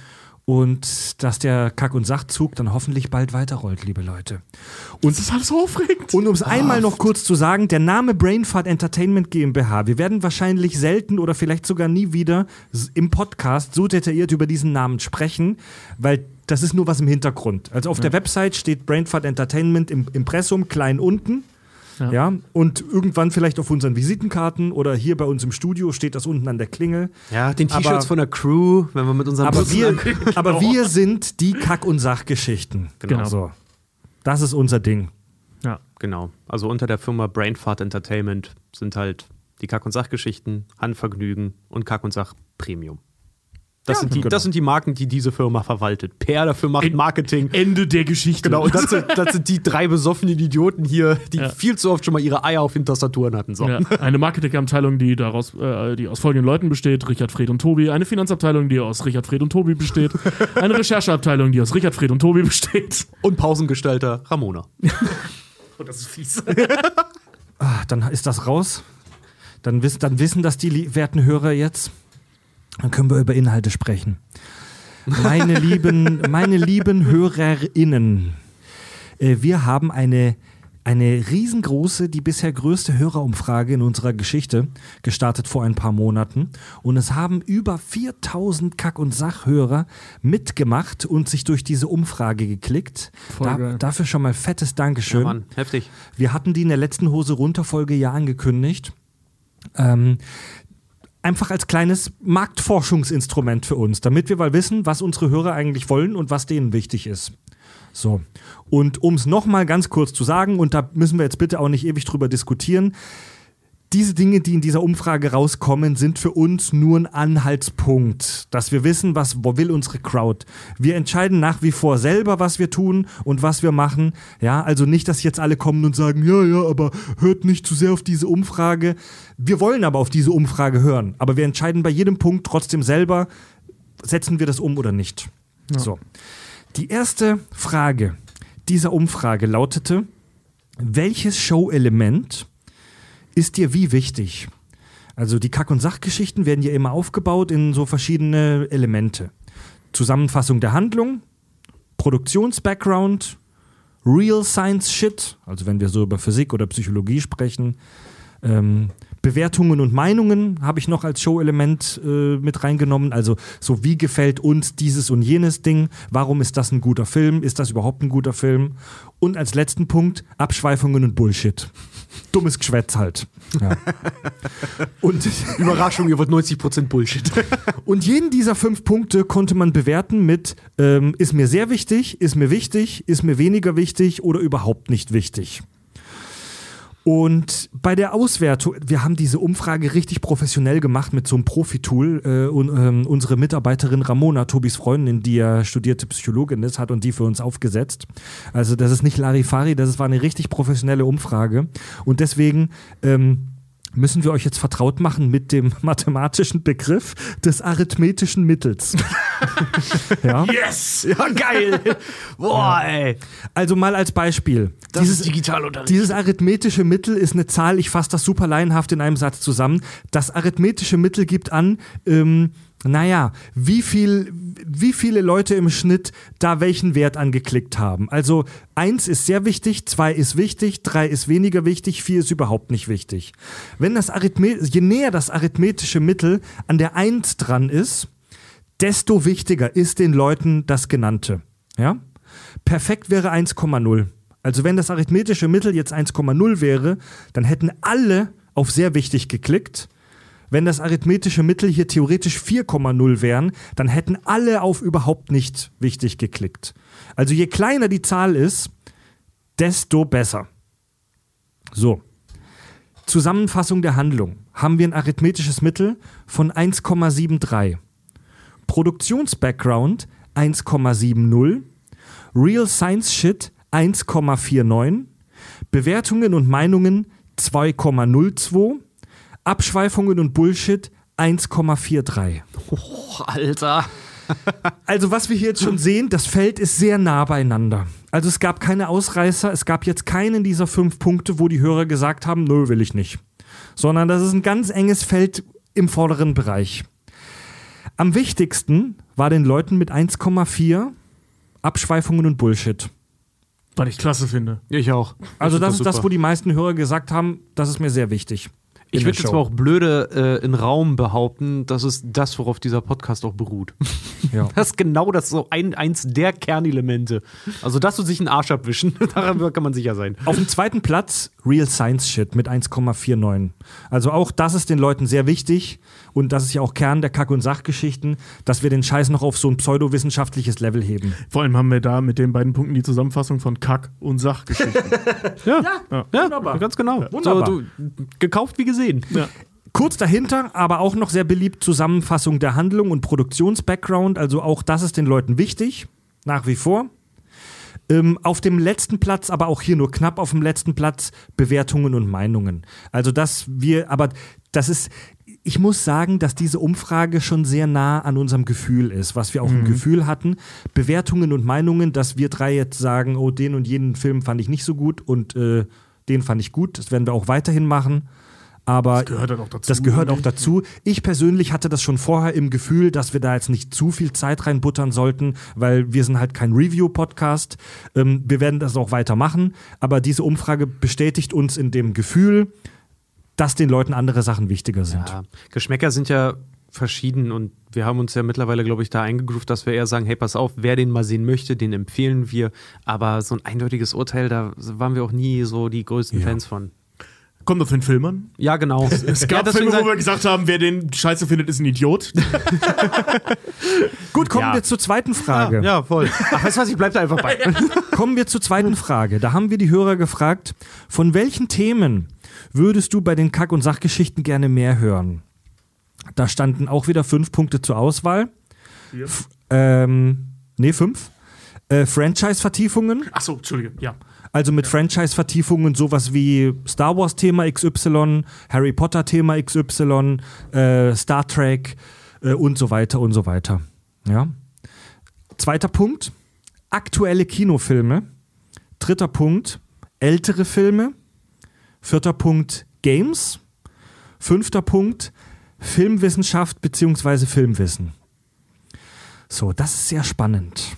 und dass der Kack- und Sachzug dann hoffentlich bald weiterrollt, liebe Leute. Und das ist alles so aufregend. Und um es einmal noch kurz zu sagen, der Name Brainfart Entertainment GmbH, wir werden wahrscheinlich selten oder vielleicht sogar nie wieder im Podcast so detailliert über diesen Namen sprechen, weil das ist nur was im Hintergrund. Also auf der Website steht Brainfart Entertainment im Impressum klein unten. Ja. Ja. und irgendwann vielleicht auf unseren Visitenkarten oder hier bei uns im Studio steht das unten an der Klingel. Ja, den T-Shirts von der Crew, wenn wir mit unserem Aber Bussen wir, ankommen. aber wir sind die Kack- und Sachgeschichten. Genau. So. Das ist unser Ding. Ja. Genau. Also unter der Firma Brainfart Entertainment sind halt die Kack- und Sachgeschichten, Handvergnügen und Kack- und Sach Premium. Das, Ja, sind die, genau. das sind die Marken, die diese Firma verwaltet. Per dafür macht Marketing. Ende der Geschichte. Genau, und das sind, das sind die drei besoffenen Idioten hier, die Ja. viel zu oft schon mal ihre Eier auf den Tastaturen hatten. So. Ja, eine Marketingabteilung, die daraus, äh, die aus folgenden Leuten besteht: Richard, Fred und Tobi. Eine Finanzabteilung, die aus Richard, Fred und Tobi besteht. Eine Rechercheabteilung, die aus Richard, Fred und Tobi besteht. Und Pausengestalter Ramona. Oh, das ist fies. Ah, dann ist das raus. Dann, wiss, dann wissen das die werten Hörer jetzt. Dann können wir über Inhalte sprechen. Meine lieben, meine lieben HörerInnen, äh, wir haben eine, eine riesengroße, die bisher größte Hörerumfrage in unserer Geschichte gestartet vor ein paar Monaten. Und es haben über 4000 Kack- und Sachhörer mitgemacht und sich durch diese Umfrage geklickt. Da, dafür schon mal fettes Dankeschön. Ja, Mann, heftig. Wir hatten die in der letzten Hose runter Folge ja angekündigt. Ähm, einfach als kleines Marktforschungsinstrument für uns, damit wir mal wissen, was unsere Hörer eigentlich wollen und was denen wichtig ist. So. Und um es nochmal ganz kurz zu sagen, und da müssen wir jetzt bitte auch nicht ewig drüber diskutieren, diese Dinge, die in dieser Umfrage rauskommen, sind für uns nur ein Anhaltspunkt, dass wir wissen, was will unsere Crowd. Wir entscheiden nach wie vor selber, was wir tun und was wir machen. Ja, also nicht, dass jetzt alle kommen und sagen, ja, ja, aber hört nicht zu sehr auf diese Umfrage. Wir wollen aber auf diese Umfrage hören, aber wir entscheiden bei jedem Punkt trotzdem selber, setzen wir das um oder nicht. So. Die erste Frage dieser Umfrage lautete, welches Show-Element ist dir wie wichtig? Also die Kack- und Sachgeschichten werden ja immer aufgebaut in so verschiedene Elemente. Zusammenfassung der Handlung, Produktions-Background, Real Science Shit, also wenn wir so über Physik oder Psychologie sprechen, ähm, Bewertungen und Meinungen habe ich noch als Show-Element äh, mit reingenommen. Also so wie gefällt uns dieses und jenes Ding? Warum ist das ein guter Film? Ist das überhaupt ein guter Film? Und als letzten Punkt Abschweifungen und Bullshit. Dummes Geschwätz halt. Ja. und, Überraschung, ihr wird 90% Bullshit. und jeden dieser fünf Punkte konnte man bewerten mit ähm, ist mir sehr wichtig, ist mir wichtig, ist mir weniger wichtig oder überhaupt nicht wichtig. Und bei der Auswertung, wir haben diese Umfrage richtig professionell gemacht mit so einem Profi-Tool. Äh, und, ähm, unsere Mitarbeiterin Ramona, Tobis Freundin, die ja studierte Psychologin ist, hat und die für uns aufgesetzt. Also das ist nicht Larifari, das war eine richtig professionelle Umfrage. Und deswegen ähm, müssen wir euch jetzt vertraut machen mit dem mathematischen Begriff des arithmetischen Mittels. ja? Yes! ja, geil. Boah, ey. Also mal als Beispiel. Das ist Digitalunterricht. Dieses arithmetische Mittel ist eine Zahl, ich fasse das super laienhaft in einem Satz zusammen. Das arithmetische Mittel gibt an, ähm, naja, wie viel, wie viele Leute im Schnitt da welchen Wert angeklickt haben. Also eins ist sehr wichtig, zwei ist wichtig, drei ist weniger wichtig, vier ist überhaupt nicht wichtig. Wenn das Arithmet je näher das arithmetische Mittel an der Eins dran ist, desto wichtiger ist den Leuten das Genannte. Ja? Perfekt wäre 1,0. Also wenn das arithmetische Mittel jetzt 1,0 wäre, dann hätten alle auf sehr wichtig geklickt. Wenn das arithmetische Mittel hier theoretisch 4,0 wären, dann hätten alle auf überhaupt nicht wichtig geklickt. Also je kleiner die Zahl ist, desto besser. So. Zusammenfassung der Handlung. Haben wir ein arithmetisches Mittel von 1,73. Produktions-Background 1,70. Real Science Shit 1,49. Bewertungen und Meinungen 2,02. Abschweifungen und Bullshit 1,43. Oh, Alter. Also, was wir hier jetzt schon sehen, das Feld ist sehr nah beieinander. Also, es gab keine Ausreißer, es gab jetzt keinen dieser fünf Punkte, wo die Hörer gesagt haben, nö, will ich nicht. Sondern das ist ein ganz enges Feld im vorderen Bereich. Am wichtigsten war den Leuten mit 1,4 Abschweifungen und Bullshit. Was ich klasse finde. Ich auch. Also, find das ist das, wo die meisten Hörer gesagt haben, das ist mir sehr wichtig. Ich würde jetzt mal auch blöde äh, in Raum behaupten, das ist das, worauf dieser Podcast auch beruht. Ja. Das ist genau das so ein, eins der Kernelemente. Also das und sich einen Arsch abwischen, daran kann man sicher sein. Auf dem zweiten Platz Real Science Shit mit 1,49. Also auch das ist den Leuten sehr wichtig und das ist ja auch Kern der Kack- und Sachgeschichten, dass wir den Scheiß noch auf so ein pseudowissenschaftliches Level heben. Vor allem haben wir da mit den beiden Punkten die Zusammenfassung von Kack- und Sachgeschichten. Ja, Ja. ja wunderbar. ganz genau. Wunderbar. So, du, gekauft wie gesehen. ja. Kurz dahinter, aber auch noch sehr beliebt, Zusammenfassung der Handlung und Produktionsbackground. Also auch das ist den Leuten wichtig, nach wie vor. Ähm, auf dem letzten Platz, aber auch hier nur knapp auf dem letzten Platz, Bewertungen und Meinungen. Also dass wir, aber das ist, ich muss sagen, dass diese Umfrage schon sehr nah an unserem Gefühl ist, was wir auch im Gefühl hatten. Bewertungen und Meinungen, dass wir drei jetzt sagen, oh, den und jenen Film fand ich nicht so gut und äh, den fand ich gut. Das werden wir auch weiterhin machen. Aber Das gehört halt auch dazu, Das gehört auch dazu. Ich persönlich hatte das schon vorher im Gefühl, dass wir da jetzt nicht zu viel Zeit reinbuttern sollten, weil wir sind halt kein Review-Podcast. Ähm, wir werden das auch weitermachen. Aber diese Umfrage bestätigt uns in dem Gefühl, dass den Leuten andere Sachen wichtiger sind. Ja, Geschmäcker sind ja verschieden und wir haben uns ja mittlerweile, glaube ich, da eingegroovt, dass wir eher sagen, hey, pass auf, wer den mal sehen möchte, den empfehlen wir. Aber so ein eindeutiges Urteil, da waren wir auch nie so die größten Ja. Fans von. Kommt auf den Film an. Ja, genau. Es gab Filme, wo wir gesagt haben, wer den scheiße findet, ist ein Idiot. Gut, kommen Ja. wir zur zweiten Frage. Ja, voll. Ach, weißt du was, ich bleib da einfach bei. Kommen wir zur zweiten Frage. Da haben wir die Hörer gefragt, von welchen Themen würdest du bei den Kack- und Sachgeschichten gerne mehr hören? Da standen auch wieder fünf Punkte zur Auswahl. F ähm, nee, fünf. Äh, Franchise-Vertiefungen, Achso, Entschuldige. Ja. Also mit Franchise-Vertiefungen sowas wie Star Wars-Thema XY, Harry Potter-Thema XY, äh, Star Trek äh, und so weiter und so weiter. Ja. Zweiter Punkt, aktuelle Kinofilme. Dritter Punkt, ältere Filme. Vierter Punkt, Games. Fünfter Punkt, Filmwissenschaft bzw. Filmwissen. So, das ist sehr spannend.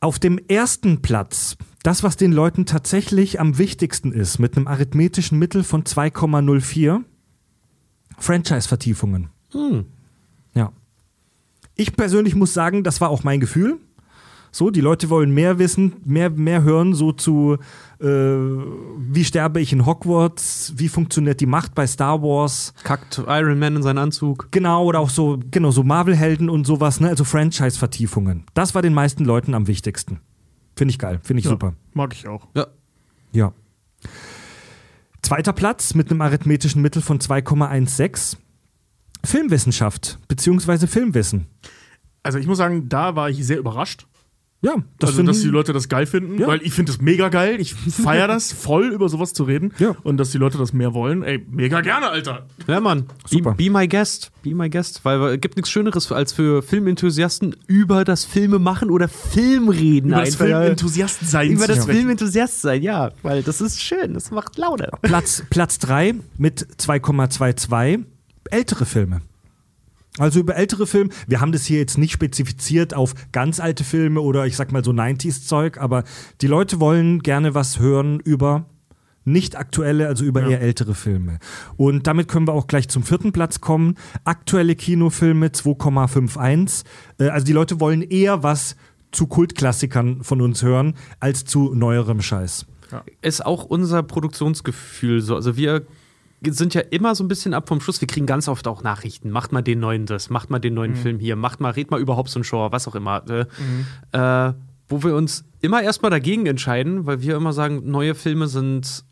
Auf dem ersten Platz, das, was den Leuten tatsächlich am wichtigsten ist, mit einem arithmetischen Mittel von 2,04, Franchise-Vertiefungen. Hm. Ja. Ich persönlich muss sagen, das war auch mein Gefühl. So, die Leute wollen mehr wissen, mehr, mehr hören, so zu, äh, wie sterbe ich in Hogwarts, wie funktioniert die Macht bei Star Wars, Kackt Iron Man in seinen Anzug. genau, oder auch so, genau, so Marvel-Helden und sowas, ne, also Franchise-Vertiefungen. Das war den meisten Leuten am wichtigsten. Finde ich geil, finde ich ja. super. Mag ich auch. Ja. Ja. Zweiter Platz mit einem arithmetischen Mittel von 2,16. Filmwissenschaft, beziehungsweise Filmwissen. Also ich muss sagen, da war ich sehr überrascht. Ja, das also, finden- dass die Leute das geil finden, Ja. weil ich finde das mega geil. Ich feiere das voll, über sowas zu reden. Ja. Und dass die Leute das mehr wollen. Ey, mega gerne, Alter. Ja, Mann. Super. Be, be my guest. Be my guest. Weil es gibt nichts Schöneres als für Filmenthusiasten über das Filme machen oder Film reden. Über das einfach. Filmenthusiast sein Über das. Filmenthusiast sein, ja. Weil das ist schön. Das macht Laune. Platz, Platz 3 mit 2,22 ältere Filme. Also über ältere Filme, wir haben das hier jetzt nicht spezifiziert auf ganz alte Filme oder ich sag mal so 90s-Zeug, aber die Leute wollen gerne was hören über nicht aktuelle, also über Ja. eher ältere Filme. Und damit können wir auch gleich zum vierten Platz kommen. Aktuelle Kinofilme 2,51. Äh, Also die Leute wollen eher was zu Kultklassikern von uns hören, als zu neuerem Scheiß. ist auch unser Produktionsgefühl so. Also wir sind ja immer so ein bisschen ab vom Schuss. Wir kriegen ganz oft auch Nachrichten. Macht mal den neuen das, macht mal den neuen Film hier, macht mal, red mal über Hobbs und Shaw, was auch immer. Äh, äh, wo wir uns immer erstmal dagegen entscheiden, weil wir immer sagen, neue Filme sind.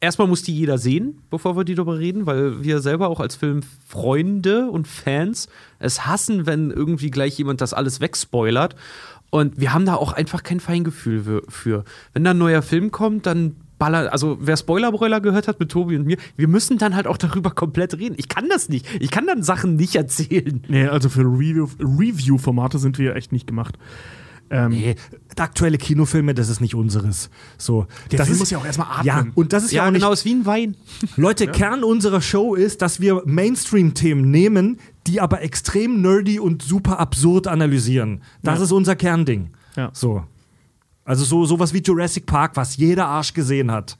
Erstmal muss die jeder sehen, bevor wir die darüber reden, weil wir selber auch als Filmfreunde und Fans es hassen, wenn irgendwie gleich jemand das alles wegspoilert. Und wir haben da auch einfach kein Feingefühl für- für. Wenn da ein neuer Film kommt, dann ballert, also wer Spoilerbräuler gehört hat mit Tobi und mir, wir müssen dann halt auch darüber komplett reden. Ich kann das nicht. Ich kann dann Sachen nicht erzählen. Nee, also für Review- Review-Formate sind wir echt nicht gemacht. Ähm, Nee, aktuelle Kinofilme, das ist nicht unseres. So, Der das Film ist, muss ja auch erstmal atmen. Ja, und das ist ja, Ja, auch nicht genau, ist wie ein Wein. Leute, Kern unserer Show ist, dass wir Mainstream-Themen nehmen, die aber extrem nerdy und super absurd analysieren. Das Ja. ist unser Kernding. Ja. So. Also so sowas wie Jurassic Park, was jeder Arsch gesehen hat.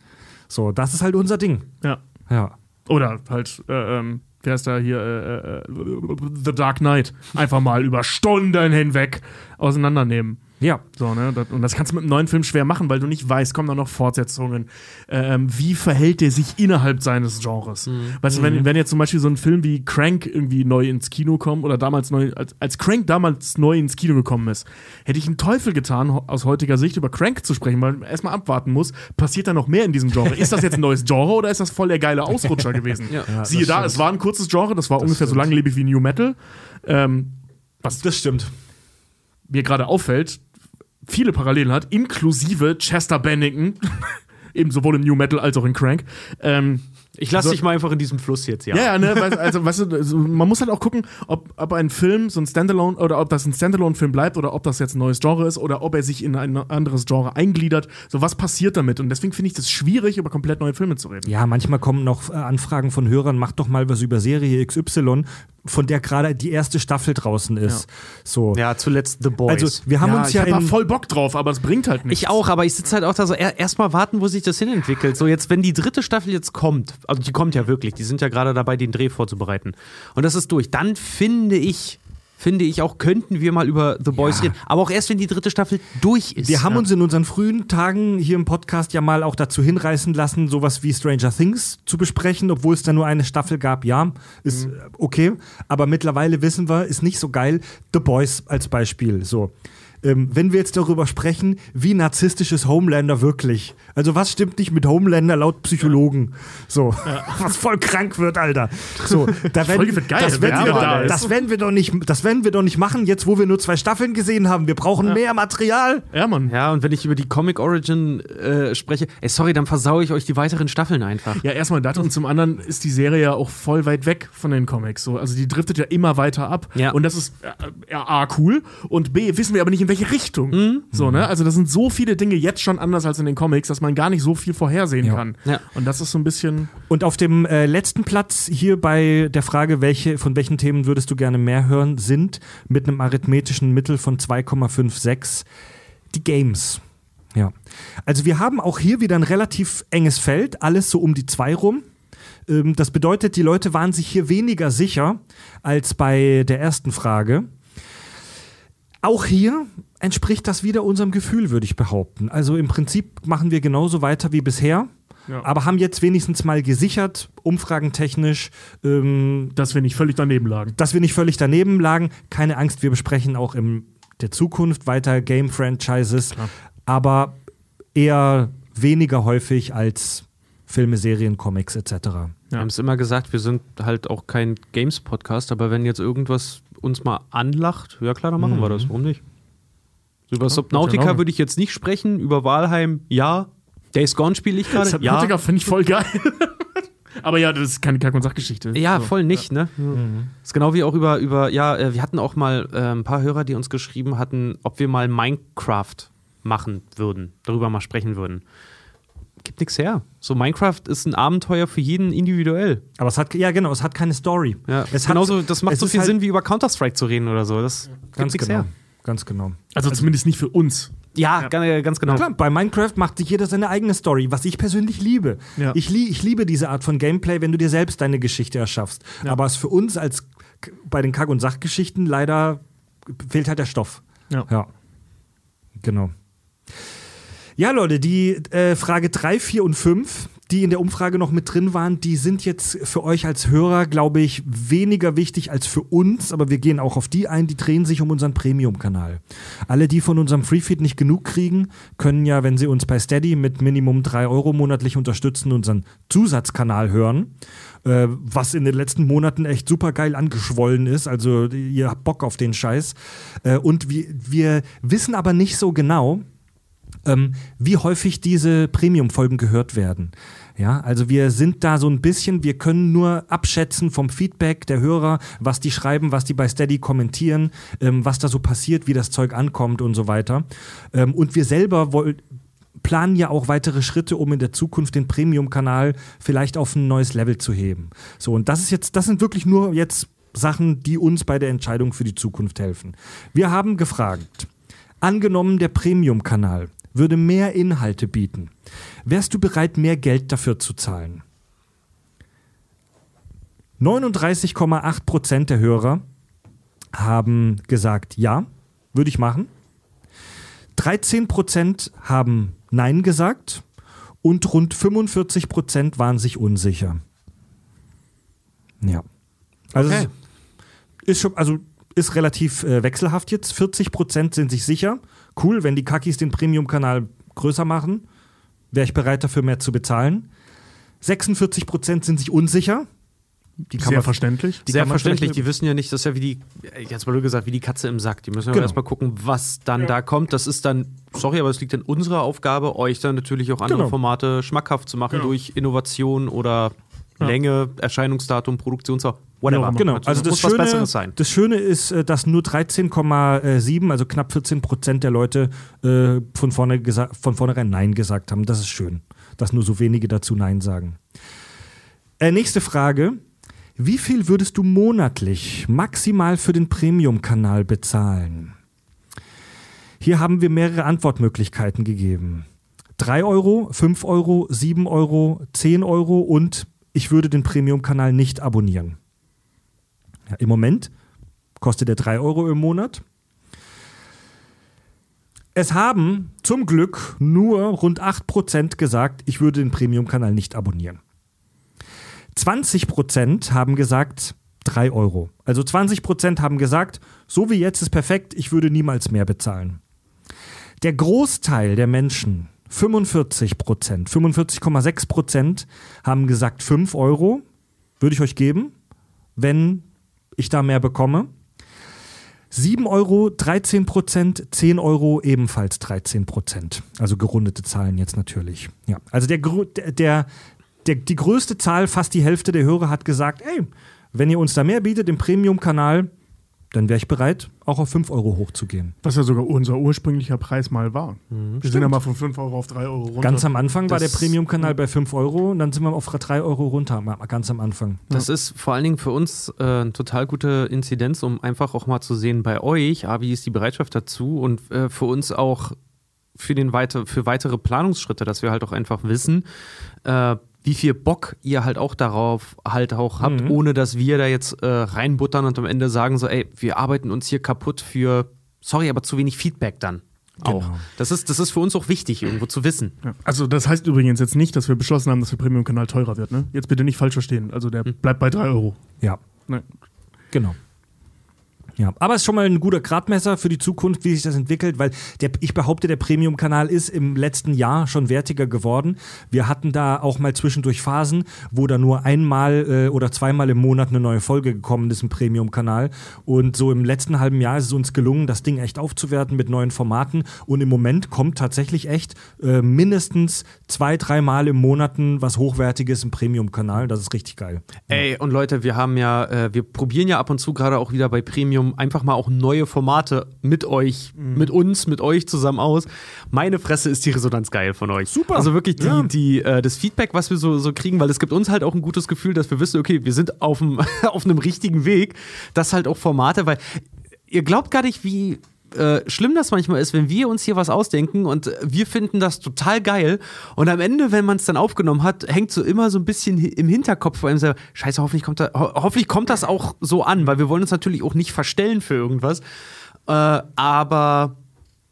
So, das ist halt unser Ding. ja. Ja. Oder halt, äh, ähm, wer ist da hier? Äh, äh, The Dark Knight. Einfach mal über Stunden hinweg auseinandernehmen. Ja. So, ne? Das, und das kannst du mit einem neuen Film schwer machen, weil du nicht weißt, kommen da noch Fortsetzungen. Ähm, wie verhält der sich innerhalb seines Genres? Weißt du, wenn, wenn jetzt zum Beispiel so ein Film wie Crank irgendwie neu ins Kino kommt oder damals neu, als, als Crank damals neu ins Kino gekommen ist, hätte ich einen Teufel getan, aus heutiger Sicht über Crank zu sprechen, weil man erstmal abwarten muss, passiert da noch mehr in diesem Genre? Ist das jetzt ein neues Genre oder ist das voll der geile Ausrutscher gewesen? Ja. Ja, Siehe das da, stimmt. es war ein kurzes Genre, das war ungefähr so langlebig wie New Metal. Ähm, was Das stimmt. mir gerade auffällt, viele Parallelen hat, inklusive Chester Bennington, eben sowohl im New Metal als auch in Crank. Ähm, Ich lasse So- dich mal einfach in diesem Fluss jetzt, ja. ja, ja, ne, also, weißt du, also, man muss halt auch gucken, ob, ob ein Film so ein Standalone oder ob das ein Standalone-Film bleibt oder ob das jetzt ein neues Genre ist oder ob er sich in ein anderes Genre eingliedert. So, was passiert damit? Und deswegen finde ich das schwierig, über komplett neue Filme zu reden. Ja, manchmal kommen noch äh, Anfragen von Hörern, macht doch mal was über Serie XY, von der gerade die erste Staffel draußen ist. So. Ja, zuletzt The Boys. Also, wir haben uns ich ja hab da in, voll Bock drauf, aber es bringt halt nichts. Ich auch, aber ich sitze halt auch da so, er- erst mal warten, wo sich das hinentwickelt. So jetzt, wenn die dritte Staffel jetzt kommt, also die kommt ja wirklich, die sind ja gerade dabei, den Dreh vorzubereiten. Und das ist durch. Dann finde ich, finde ich auch, könnten wir mal über The Boys reden. Aber auch erst, wenn die dritte Staffel durch ist. Wir haben uns in unseren frühen Tagen hier im Podcast ja mal auch dazu hinreißen lassen, sowas wie Stranger Things zu besprechen, obwohl es da nur eine Staffel gab. Ja, ist Mhm. äh, okay. Aber mittlerweile wissen wir, ist nicht so geil. The Boys als Beispiel. So. Ähm, wenn wir jetzt darüber sprechen, wie narzisstisch ist Homelander wirklich? Also, was stimmt nicht mit Homelander laut Psychologen? So, was voll krank wird, Alter. So, da werden, Folge wird geil, das, wenn werden wir, da ist. das werden wir doch nicht, das werden wir doch nicht machen, jetzt wo wir nur zwei Staffeln gesehen haben. Wir brauchen mehr Material. Ja, Mann. Ja, und wenn ich über die Comic Origin äh, spreche, ey, sorry, dann versaue ich euch die weiteren Staffeln einfach. Ja, erstmal das und zum anderen ist die Serie ja auch voll weit weg von den Comics. So. Also die driftet ja immer weiter ab. Ja. Und das ist äh, ja, A, cool und B, wissen wir aber nicht in welche Richtung. Mhm. So, ne? Also das sind so viele Dinge jetzt schon anders als in den Comics, dass man gar nicht so viel vorhersehen Ja. kann. Ja. Und das ist so ein bisschen. Und auf dem äh, letzten Platz hier bei der Frage, welche, von welchen Themen würdest du gerne mehr hören, sind mit einem arithmetischen Mittel von 2,56 die Games. Ja. Also wir haben auch hier wieder ein relativ enges Feld, alles so um die zwei rum. Ähm, das bedeutet, die Leute waren sich hier weniger sicher als bei der ersten Frage. Auch hier entspricht das wieder unserem Gefühl, würde ich behaupten. Also im Prinzip machen wir genauso weiter wie bisher, Ja. aber haben jetzt wenigstens mal gesichert, umfragentechnisch, ähm, Dass wir nicht völlig daneben lagen. dass wir nicht völlig daneben lagen. Keine Angst, wir besprechen auch in der Zukunft weiter Game-Franchises, aber eher weniger häufig als Filme, Serien, Comics etc. Wir haben es immer gesagt, wir sind halt auch kein Games-Podcast, aber wenn jetzt irgendwas uns mal anlacht, ja klar, dann machen wir das. Warum nicht? So über Subnautica genau. würde ich jetzt nicht sprechen, über Walheim, ja. Days Gone spiele ich gerade, ja. Subnautica finde ich voll geil. aber ja, das ist keine Kack- und Sachgeschichte. Ja, So. voll nicht, ne? Ist genau wie auch über, über ja, äh, wir hatten auch mal äh, ein paar Hörer, die uns geschrieben hatten, ob wir mal Minecraft machen würden, darüber mal sprechen würden. Gibt nichts her. So Minecraft ist ein Abenteuer für jeden individuell. Aber es hat, ja genau, es hat keine Story. Ja, es genauso, hat, das macht es so viel halt- Sinn, wie über Counter-Strike zu reden oder so. Das gibt Ganz nichts genau. her. Ganz genau. Also, zumindest nicht für uns. Ja, Ganz, ganz genau. Klar, bei Minecraft macht sich jeder seine eigene Story, was ich persönlich liebe. Ja. Ich, lie ich liebe diese Art von Gameplay, wenn du dir selbst deine Geschichte erschaffst. Aber es für uns als bei den Kack- und Sachgeschichten leider fehlt halt der Stoff. Ja. Ja. Genau. Ja, Leute, die äh, Frage 3, 4 und 5, die in der Umfrage noch mit drin waren, die sind jetzt für euch als Hörer, glaube ich, weniger wichtig als für uns, aber wir gehen auch auf die ein, die drehen sich um unseren Premium-Kanal. Alle, die von unserem Freefeed nicht genug kriegen, können ja, wenn sie uns bei Steady mit Minimum 3 Euro monatlich unterstützen, unseren Zusatzkanal hören. Äh, was in den letzten Monaten echt super geil angeschwollen ist. Also ihr habt Bock auf den Scheiß. Äh, und wir, wir wissen aber nicht so genau, ähm, wie häufig diese Premium-Folgen gehört werden. Ja, also wir sind da so ein bisschen, wir können nur abschätzen vom Feedback der Hörer, was die schreiben, was die bei Steady kommentieren, ähm, was da so passiert, wie das Zeug ankommt und so weiter. Ähm, und wir selber woll- planen ja auch weitere Schritte, um in der Zukunft den Premium-Kanal vielleicht auf ein neues Level zu heben. So, und das ist jetzt, das sind wirklich nur jetzt Sachen, die uns bei der Entscheidung für die Zukunft helfen. Wir haben gefragt, Angenommen, der Premium-Kanal würde mehr Inhalte bieten. Wärst du bereit, mehr Geld dafür zu zahlen? 39,8 Prozent der Hörer haben gesagt, ja, würde ich machen. 13 Prozent haben Nein gesagt und rund 45 Prozent waren sich unsicher. Ja. Also Okay. ist schon, also ist relativ äh, wechselhaft jetzt. 40 Prozent sind sich sicher. Cool, wenn die Kakis den Premium-Kanal größer machen, wäre ich bereit dafür mehr zu bezahlen. 46 Prozent sind sich unsicher. Die kann Sehr man verständlich. die Sehr verständlich. Die wissen ja nicht, das ist ja wie die, jetzt mal nur gesagt, wie die Katze im Sack. Die müssen ja Genau. erstmal gucken, was dann da kommt. Das ist dann, sorry, aber es liegt in unserer Aufgabe, euch dann natürlich auch andere Genau. Formate schmackhaft zu machen Genau. durch Innovation oder Ja. Länge, Erscheinungsdatum, Produktionsdauer, whatever. Genau. Genau, Also, also das muss was Schöne, Besseres sein. das Schöne ist, äh, dass nur 13,7, also knapp 14 Prozent der Leute äh, von, vorne von vornherein Nein gesagt haben. Das ist schön, dass nur so wenige dazu Nein sagen. Äh, nächste Frage. Wie viel würdest du monatlich maximal für den Premium-Kanal bezahlen? Hier haben wir mehrere Antwortmöglichkeiten gegeben. 3 Euro, 5 Euro, 7 Euro, 10 Euro und ich würde den Premium-Kanal nicht abonnieren. Ja, Im Moment kostet er 3 Euro im Monat. Es haben zum Glück nur rund 8% gesagt, ich würde den Premium-Kanal nicht abonnieren. 20% haben gesagt 3 Euro. Also 20% haben gesagt, so wie jetzt ist perfekt, ich würde niemals mehr bezahlen. Der Großteil der Menschen, 45 Prozent, 45,6 Prozent, haben gesagt 5 Euro würde ich euch geben, wenn ich da mehr bekomme. 7 Euro 13 Prozent, 10 Euro ebenfalls 13 Prozent. Also gerundete Zahlen jetzt natürlich. Ja, also der, der, der, die größte Zahl, fast die Hälfte der Hörer hat gesagt, ey, wenn ihr uns da mehr bietet im Premium-Kanal, dann wäre ich bereit, auch auf 5 Euro hochzugehen. Was ja sogar unser ursprünglicher Preis mal war. Wir sind ja mal von 5 Euro auf 3 Euro runter. Ganz am Anfang war der Das- Premium-Kanal bei 5 Euro und dann sind wir auf 3 Euro runter, ganz am Anfang. Das ist vor allen Dingen für uns äh, eine total gute Inzidenz, um einfach auch mal zu sehen bei euch, ah, wie ist die Bereitschaft dazu und äh, für uns auch für, den weiter, für weitere Planungsschritte, dass wir halt auch einfach wissen, äh, wie viel Bock ihr halt auch darauf halt auch habt, Mhm. ohne dass wir da jetzt äh, reinbuttern und am Ende sagen so, ey, wir arbeiten uns hier kaputt für, sorry, aber zu wenig Feedback dann. Auch. Genau. Das ist, das ist für uns auch wichtig, irgendwo zu wissen. Ja. Also das heißt übrigens jetzt nicht, dass wir beschlossen haben, dass der Premium-Kanal teurer wird. Ne? Jetzt bitte nicht falsch verstehen. Also der bleibt bei 3 Euro. Ja, Ne? genau. Ja, aber es ist schon mal ein guter Gradmesser für die Zukunft, wie sich das entwickelt, weil der, ich behaupte, der Premium-Kanal ist im letzten Jahr schon wertiger geworden. Wir hatten da auch mal zwischendurch Phasen, wo da nur einmal äh, oder zweimal im Monat eine neue Folge gekommen ist im Premium-Kanal. Und so im letzten halben Jahr ist es uns gelungen, das Ding echt aufzuwerten mit neuen Formaten. Und im Moment kommt tatsächlich echt äh, mindestens zwei, dreimal im Monaten was Hochwertiges im Premium-Kanal. Das ist richtig geil. Ey, und Leute, wir haben ja, äh, wir probieren ja ab und zu gerade auch wieder bei Premium Premium einfach mal auch neue Formate mit euch, mit uns, mit euch zusammen aus. Meine Fresse ist die Resonanz geil von euch. Super. Also wirklich die, Ja. die, äh, das Feedback, was wir so, so kriegen, weil es gibt uns halt auch ein gutes Gefühl, dass wir wissen, okay, wir sind auf einem richtigen Weg. Das halt auch Formate, weil ihr glaubt gar nicht, wie äh, schlimm das manchmal ist, wenn wir uns hier was ausdenken und wir finden das total geil und am Ende, wenn man es dann aufgenommen hat, hängt so immer so ein bisschen im Hinterkopf vor allem so, scheiße, hoffentlich kommt, da, ho hoffentlich kommt das auch so an, weil wir wollen uns natürlich auch nicht verstellen für irgendwas, äh, aber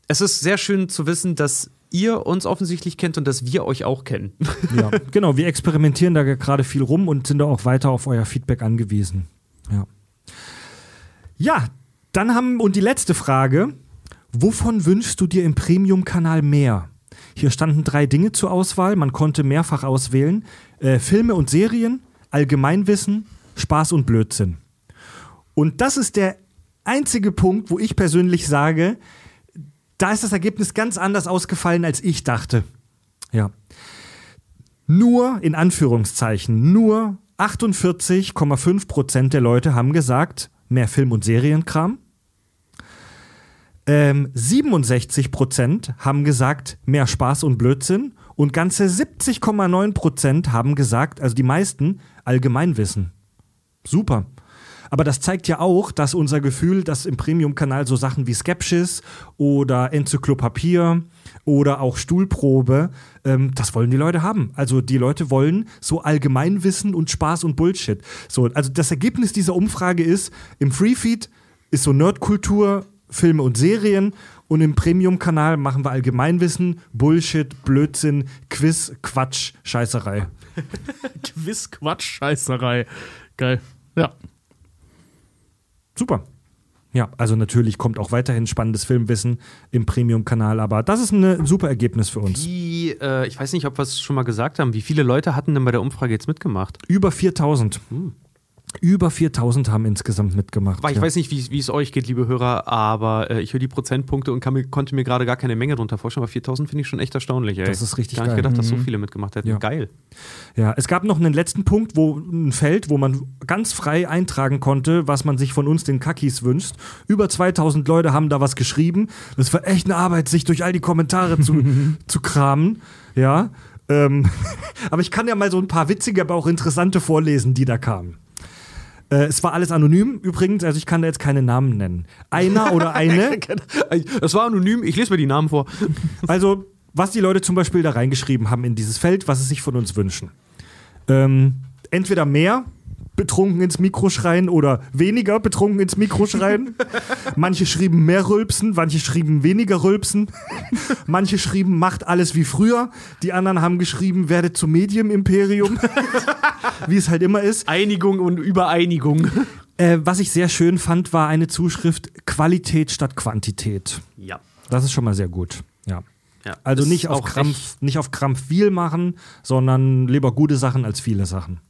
es ist sehr schön zu wissen, dass ihr uns offensichtlich kennt und dass wir euch auch kennen. Ja, genau. Wir experimentieren da gerade viel rum und sind da auch weiter auf euer Feedback angewiesen. Ja. Ja, dann haben, und die letzte Frage. Wovon wünschst du dir im Premium-Kanal mehr? Hier standen drei Dinge zur Auswahl. Man konnte mehrfach auswählen. Äh, Filme und Serien, Allgemeinwissen, Spaß und Blödsinn. Und das ist der einzige Punkt, wo ich persönlich sage, da ist das Ergebnis ganz anders ausgefallen, als ich dachte. Ja. Nur, in Anführungszeichen, nur 48,5 Prozent der Leute haben gesagt, mehr Film- und Serienkram. Ähm, 67 Prozent haben gesagt, mehr Spaß und Blödsinn. Und ganze 70,9 Prozent haben gesagt, also die meisten, Allgemeinwissen. Super. Aber das zeigt ja auch, dass unser Gefühl, dass im Premium-Kanal so Sachen wie Skepsis oder Enzyklopapier oder auch Stuhlprobe, ähm, das wollen die Leute haben. Also die Leute wollen so Allgemeinwissen und Spaß und Bullshit. So, also das Ergebnis dieser Umfrage ist, im Freefeed ist so Nerdkultur, Filme und Serien und im Premium-Kanal machen wir Allgemeinwissen, Bullshit, Blödsinn, Quiz, Quatsch, Scheißerei. Quiz, Quatsch, Scheißerei. Geil. Ja. Super. Ja, also natürlich kommt auch weiterhin spannendes Filmwissen im Premium-Kanal, aber das ist ein super Ergebnis für uns. Wie, äh, ich weiß nicht, ob wir es schon mal gesagt haben, wie viele Leute hatten denn bei der Umfrage jetzt mitgemacht? Über 4000. Über 4000 haben insgesamt mitgemacht. Weil ich ja. weiß nicht, wie wie es euch geht, liebe Hörer, aber äh, ich höre die Prozentpunkte und kann mir, konnte mir gerade gar keine Menge drunter vorstellen, aber 4000 finde ich schon echt erstaunlich. Ey. Das ist richtig Gar nicht gedacht, dass so viele mitgemacht hätten. Ja. Geil. Ja, es gab noch einen letzten Punkt, wo ein Feld, wo man ganz frei eintragen konnte, was man sich von uns den Kakis wünscht. Über 2000 Leute haben da was geschrieben. Das war echt eine Arbeit, sich durch all die Kommentare zu, zu kramen. Ja. Ähm, aber ich kann ja mal so ein paar witzige, aber auch interessante vorlesen, die da kamen. Äh, es war alles anonym übrigens, also ich kann da jetzt keine Namen nennen. Einer oder eine Das war anonym, ich lese mir die Namen vor. Also, was die Leute zum Beispiel da reingeschrieben haben in dieses Feld, was sie sich von uns wünschen. Ähm, entweder mehr betrunken ins Mikro schreien oder weniger betrunken ins Mikro schreien. manche schrieben mehr Rülpsen, manche schrieben weniger Rülpsen. manche schrieben, macht alles wie früher. Die anderen haben geschrieben, werdet zum Medium-Imperium. wie es halt immer ist. Einigung und Übereinigung. Äh, was ich sehr schön fand, war eine Zuschrift Qualität statt Quantität. Ja. Das ist schon mal sehr gut. Ja. ja. Also nicht auf, Krampf, nicht auf Krampf viel machen, sondern lieber gute Sachen als viele Sachen.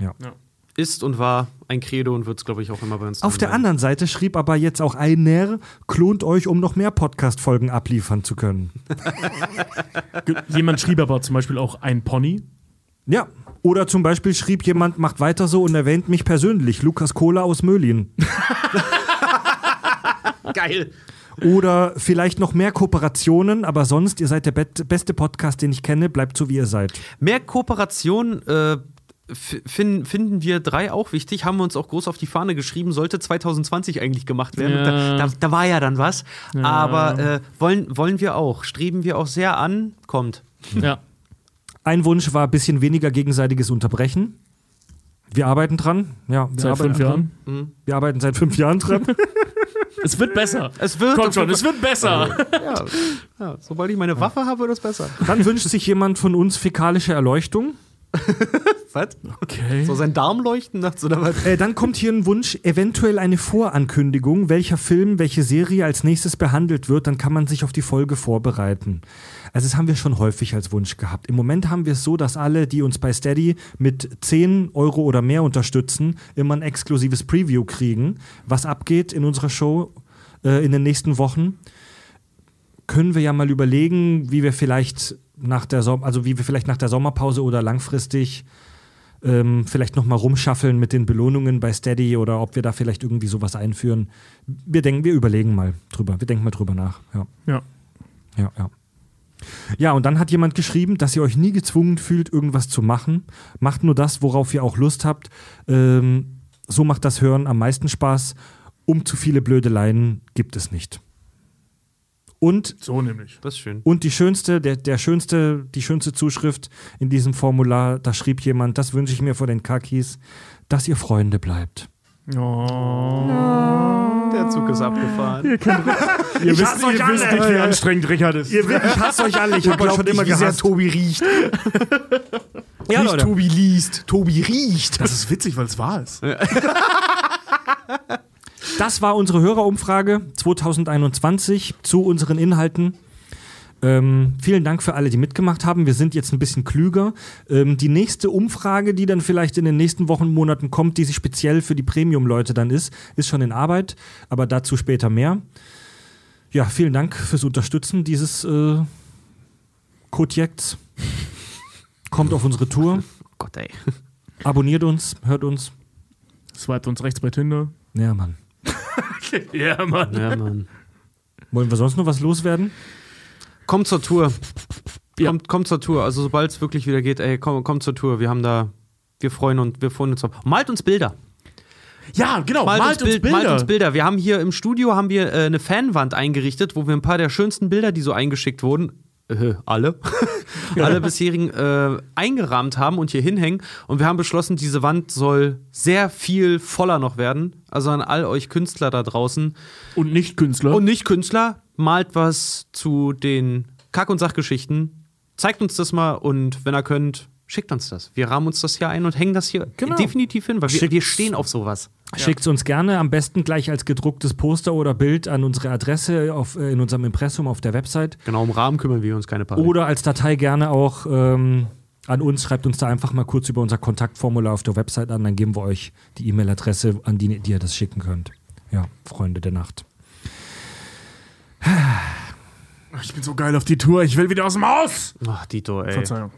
Ja. Ja. Ist und war ein Credo und wird es, glaube ich, auch immer bei uns Auf der sein. anderen Seite schrieb aber jetzt auch einer, klont euch, um noch mehr Podcast-Folgen abliefern zu können. Jemand schrieb aber zum Beispiel auch ein Pony. Ja. Oder zum Beispiel schrieb jemand, macht weiter so und erwähnt mich persönlich, Lukas Kohler aus Möhlin. Geil. Oder vielleicht noch mehr Kooperationen, aber sonst, ihr seid der beste Podcast, den ich kenne, bleibt so, wie ihr seid. Mehr Kooperation äh, f- fin finden wir drei auch wichtig, haben wir uns auch groß auf die Fahne geschrieben, sollte 2020 eigentlich gemacht werden. Ja. Da, da, da war ja dann was. Aber äh, wollen, wollen wir auch, streben wir auch sehr an, kommt. Ja. Ein Wunsch war ein bisschen weniger gegenseitiges Unterbrechen. Wir arbeiten dran. Ja, wir Seit arbeiten fünf dran. Jahren. Wir arbeiten seit fünf Jahren dran. Es wird besser. Es wird Kommt schon, es wird besser. ja, ja, sobald ich meine Waffe habe, wird es besser. Dann wünscht sich jemand von uns fäkalische Erleuchtung. Was? Okay. So sein Darm leuchten nachts oder was? Äh, dann kommt hier ein Wunsch, eventuell eine Vorankündigung, welcher Film, welche Serie als nächstes behandelt wird. Dann kann man sich auf die Folge vorbereiten. Also das haben wir schon häufig als Wunsch gehabt. Im Moment haben wir es so, dass alle, die uns bei Steady mit 10 Euro oder mehr unterstützen, immer ein exklusives Preview kriegen, was abgeht in unserer Show äh, in den nächsten Wochen. Können wir ja mal überlegen, wie wir vielleicht nach der Som also wie wir vielleicht nach der Sommerpause oder langfristig ähm, vielleicht noch mal rumschaffeln mit den Belohnungen bei Steady oder ob wir da vielleicht irgendwie sowas einführen. Wir denken, wir überlegen mal drüber. Wir denken mal drüber nach. Ja. Ja. Ja, ja. Ja, und dann hat jemand geschrieben, dass ihr euch nie gezwungen fühlt, irgendwas zu machen. Macht nur das, worauf ihr auch Lust habt. Ähm, so macht das Hören am meisten Spaß. Um zu viele Blödeleien gibt es nicht. Und So nämlich. Das ist schön. und die schönste, der, der schönste, die schönste Zuschrift in diesem Formular, da schrieb jemand, das wünsche ich mir vor den Kakis, dass ihr Freunde bleibt. Oh. Der Zug ist abgefahren. Ihr wisst, hasse euch ihr wisst nicht, wie anstrengend Richard ist. Ihr, ich hasse euch alle, ich habe euch schon immer gehasst. Tobi riecht. Ja, nicht Leute. Tobi liest, Tobi riecht. Das ist witzig, weil es wahr ist. Das war unsere Hörerumfrage 2021 zu unseren Inhalten. Ähm, vielen Dank für alle, die mitgemacht haben. Wir sind jetzt ein bisschen klüger. Ähm, die nächste Umfrage, die dann vielleicht in den nächsten Wochen, Monaten kommt, die sich speziell für die Premium-Leute dann ist, ist schon in Arbeit, aber dazu später mehr. Ja, vielen Dank fürs Unterstützen dieses äh, Kotjekts. Kommt auf unsere Tour, Oh Gott, ey. abonniert uns, hört uns. Swiped uns rechts bei Tinder. Ja, Mann. Ja, Mann. Ja, Mann. Wollen wir sonst noch was loswerden? Kommt zur Tour. Ja. Kommt, kommt zur Tour. Also sobald es wirklich wieder geht, ey, komm, kommt zur Tour. Wir haben da, wir freuen uns, wir freuen uns drauf. Malt uns Bilder. Ja, genau. Malt, Malt, uns, uns Bild, Bilder. malt uns Bilder. Wir haben hier im Studio haben wir äh, eine Fanwand eingerichtet, wo wir ein paar der schönsten Bilder, die so eingeschickt wurden, äh, alle, alle bisherigen äh, eingerahmt haben und hier hinhängen. Und wir haben beschlossen, diese Wand soll sehr viel voller noch werden. Also an all euch Künstler da draußen Und nicht Künstler. und nicht Künstler, malt was zu den Kack- und Sachgeschichten. Zeigt uns das mal und wenn ihr könnt, schickt uns das. Wir rahmen uns das hier ein und hängen das hier Genau. definitiv hin, weil wir, wir stehen auf sowas. Schickt uns gerne am besten gleich als gedrucktes Poster oder Bild an unsere Adresse auf, äh, in unserem Impressum auf der Website. Genau, um Rahmen kümmern wir uns keine Paare. Oder als Datei gerne auch ähm, an uns. Schreibt uns da einfach mal kurz über unser Kontaktformular auf der Website an. Dann geben wir euch die E-Mail-Adresse, an die, die ihr das schicken könnt. Ja, Freunde der Nacht. Ich bin so geil auf die Tour. Ich will wieder aus dem Haus. Ach, Dito, ey. Verzeihung.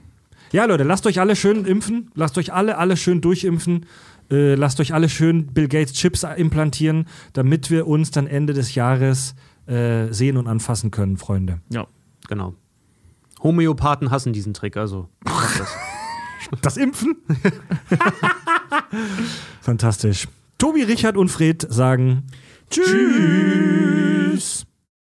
Ja, Leute, lasst euch alle schön impfen. Lasst euch alle, alle schön durchimpfen. Äh, lasst euch alle schön Bill Gates Chips implantieren, damit wir uns dann Ende des Jahres äh, sehen und anfassen können, Freunde. Ja. Genau. Homöopathen hassen diesen Trick, also das. Das Impfen? Fantastisch. Tobi, Richard und Fred sagen Tschüss.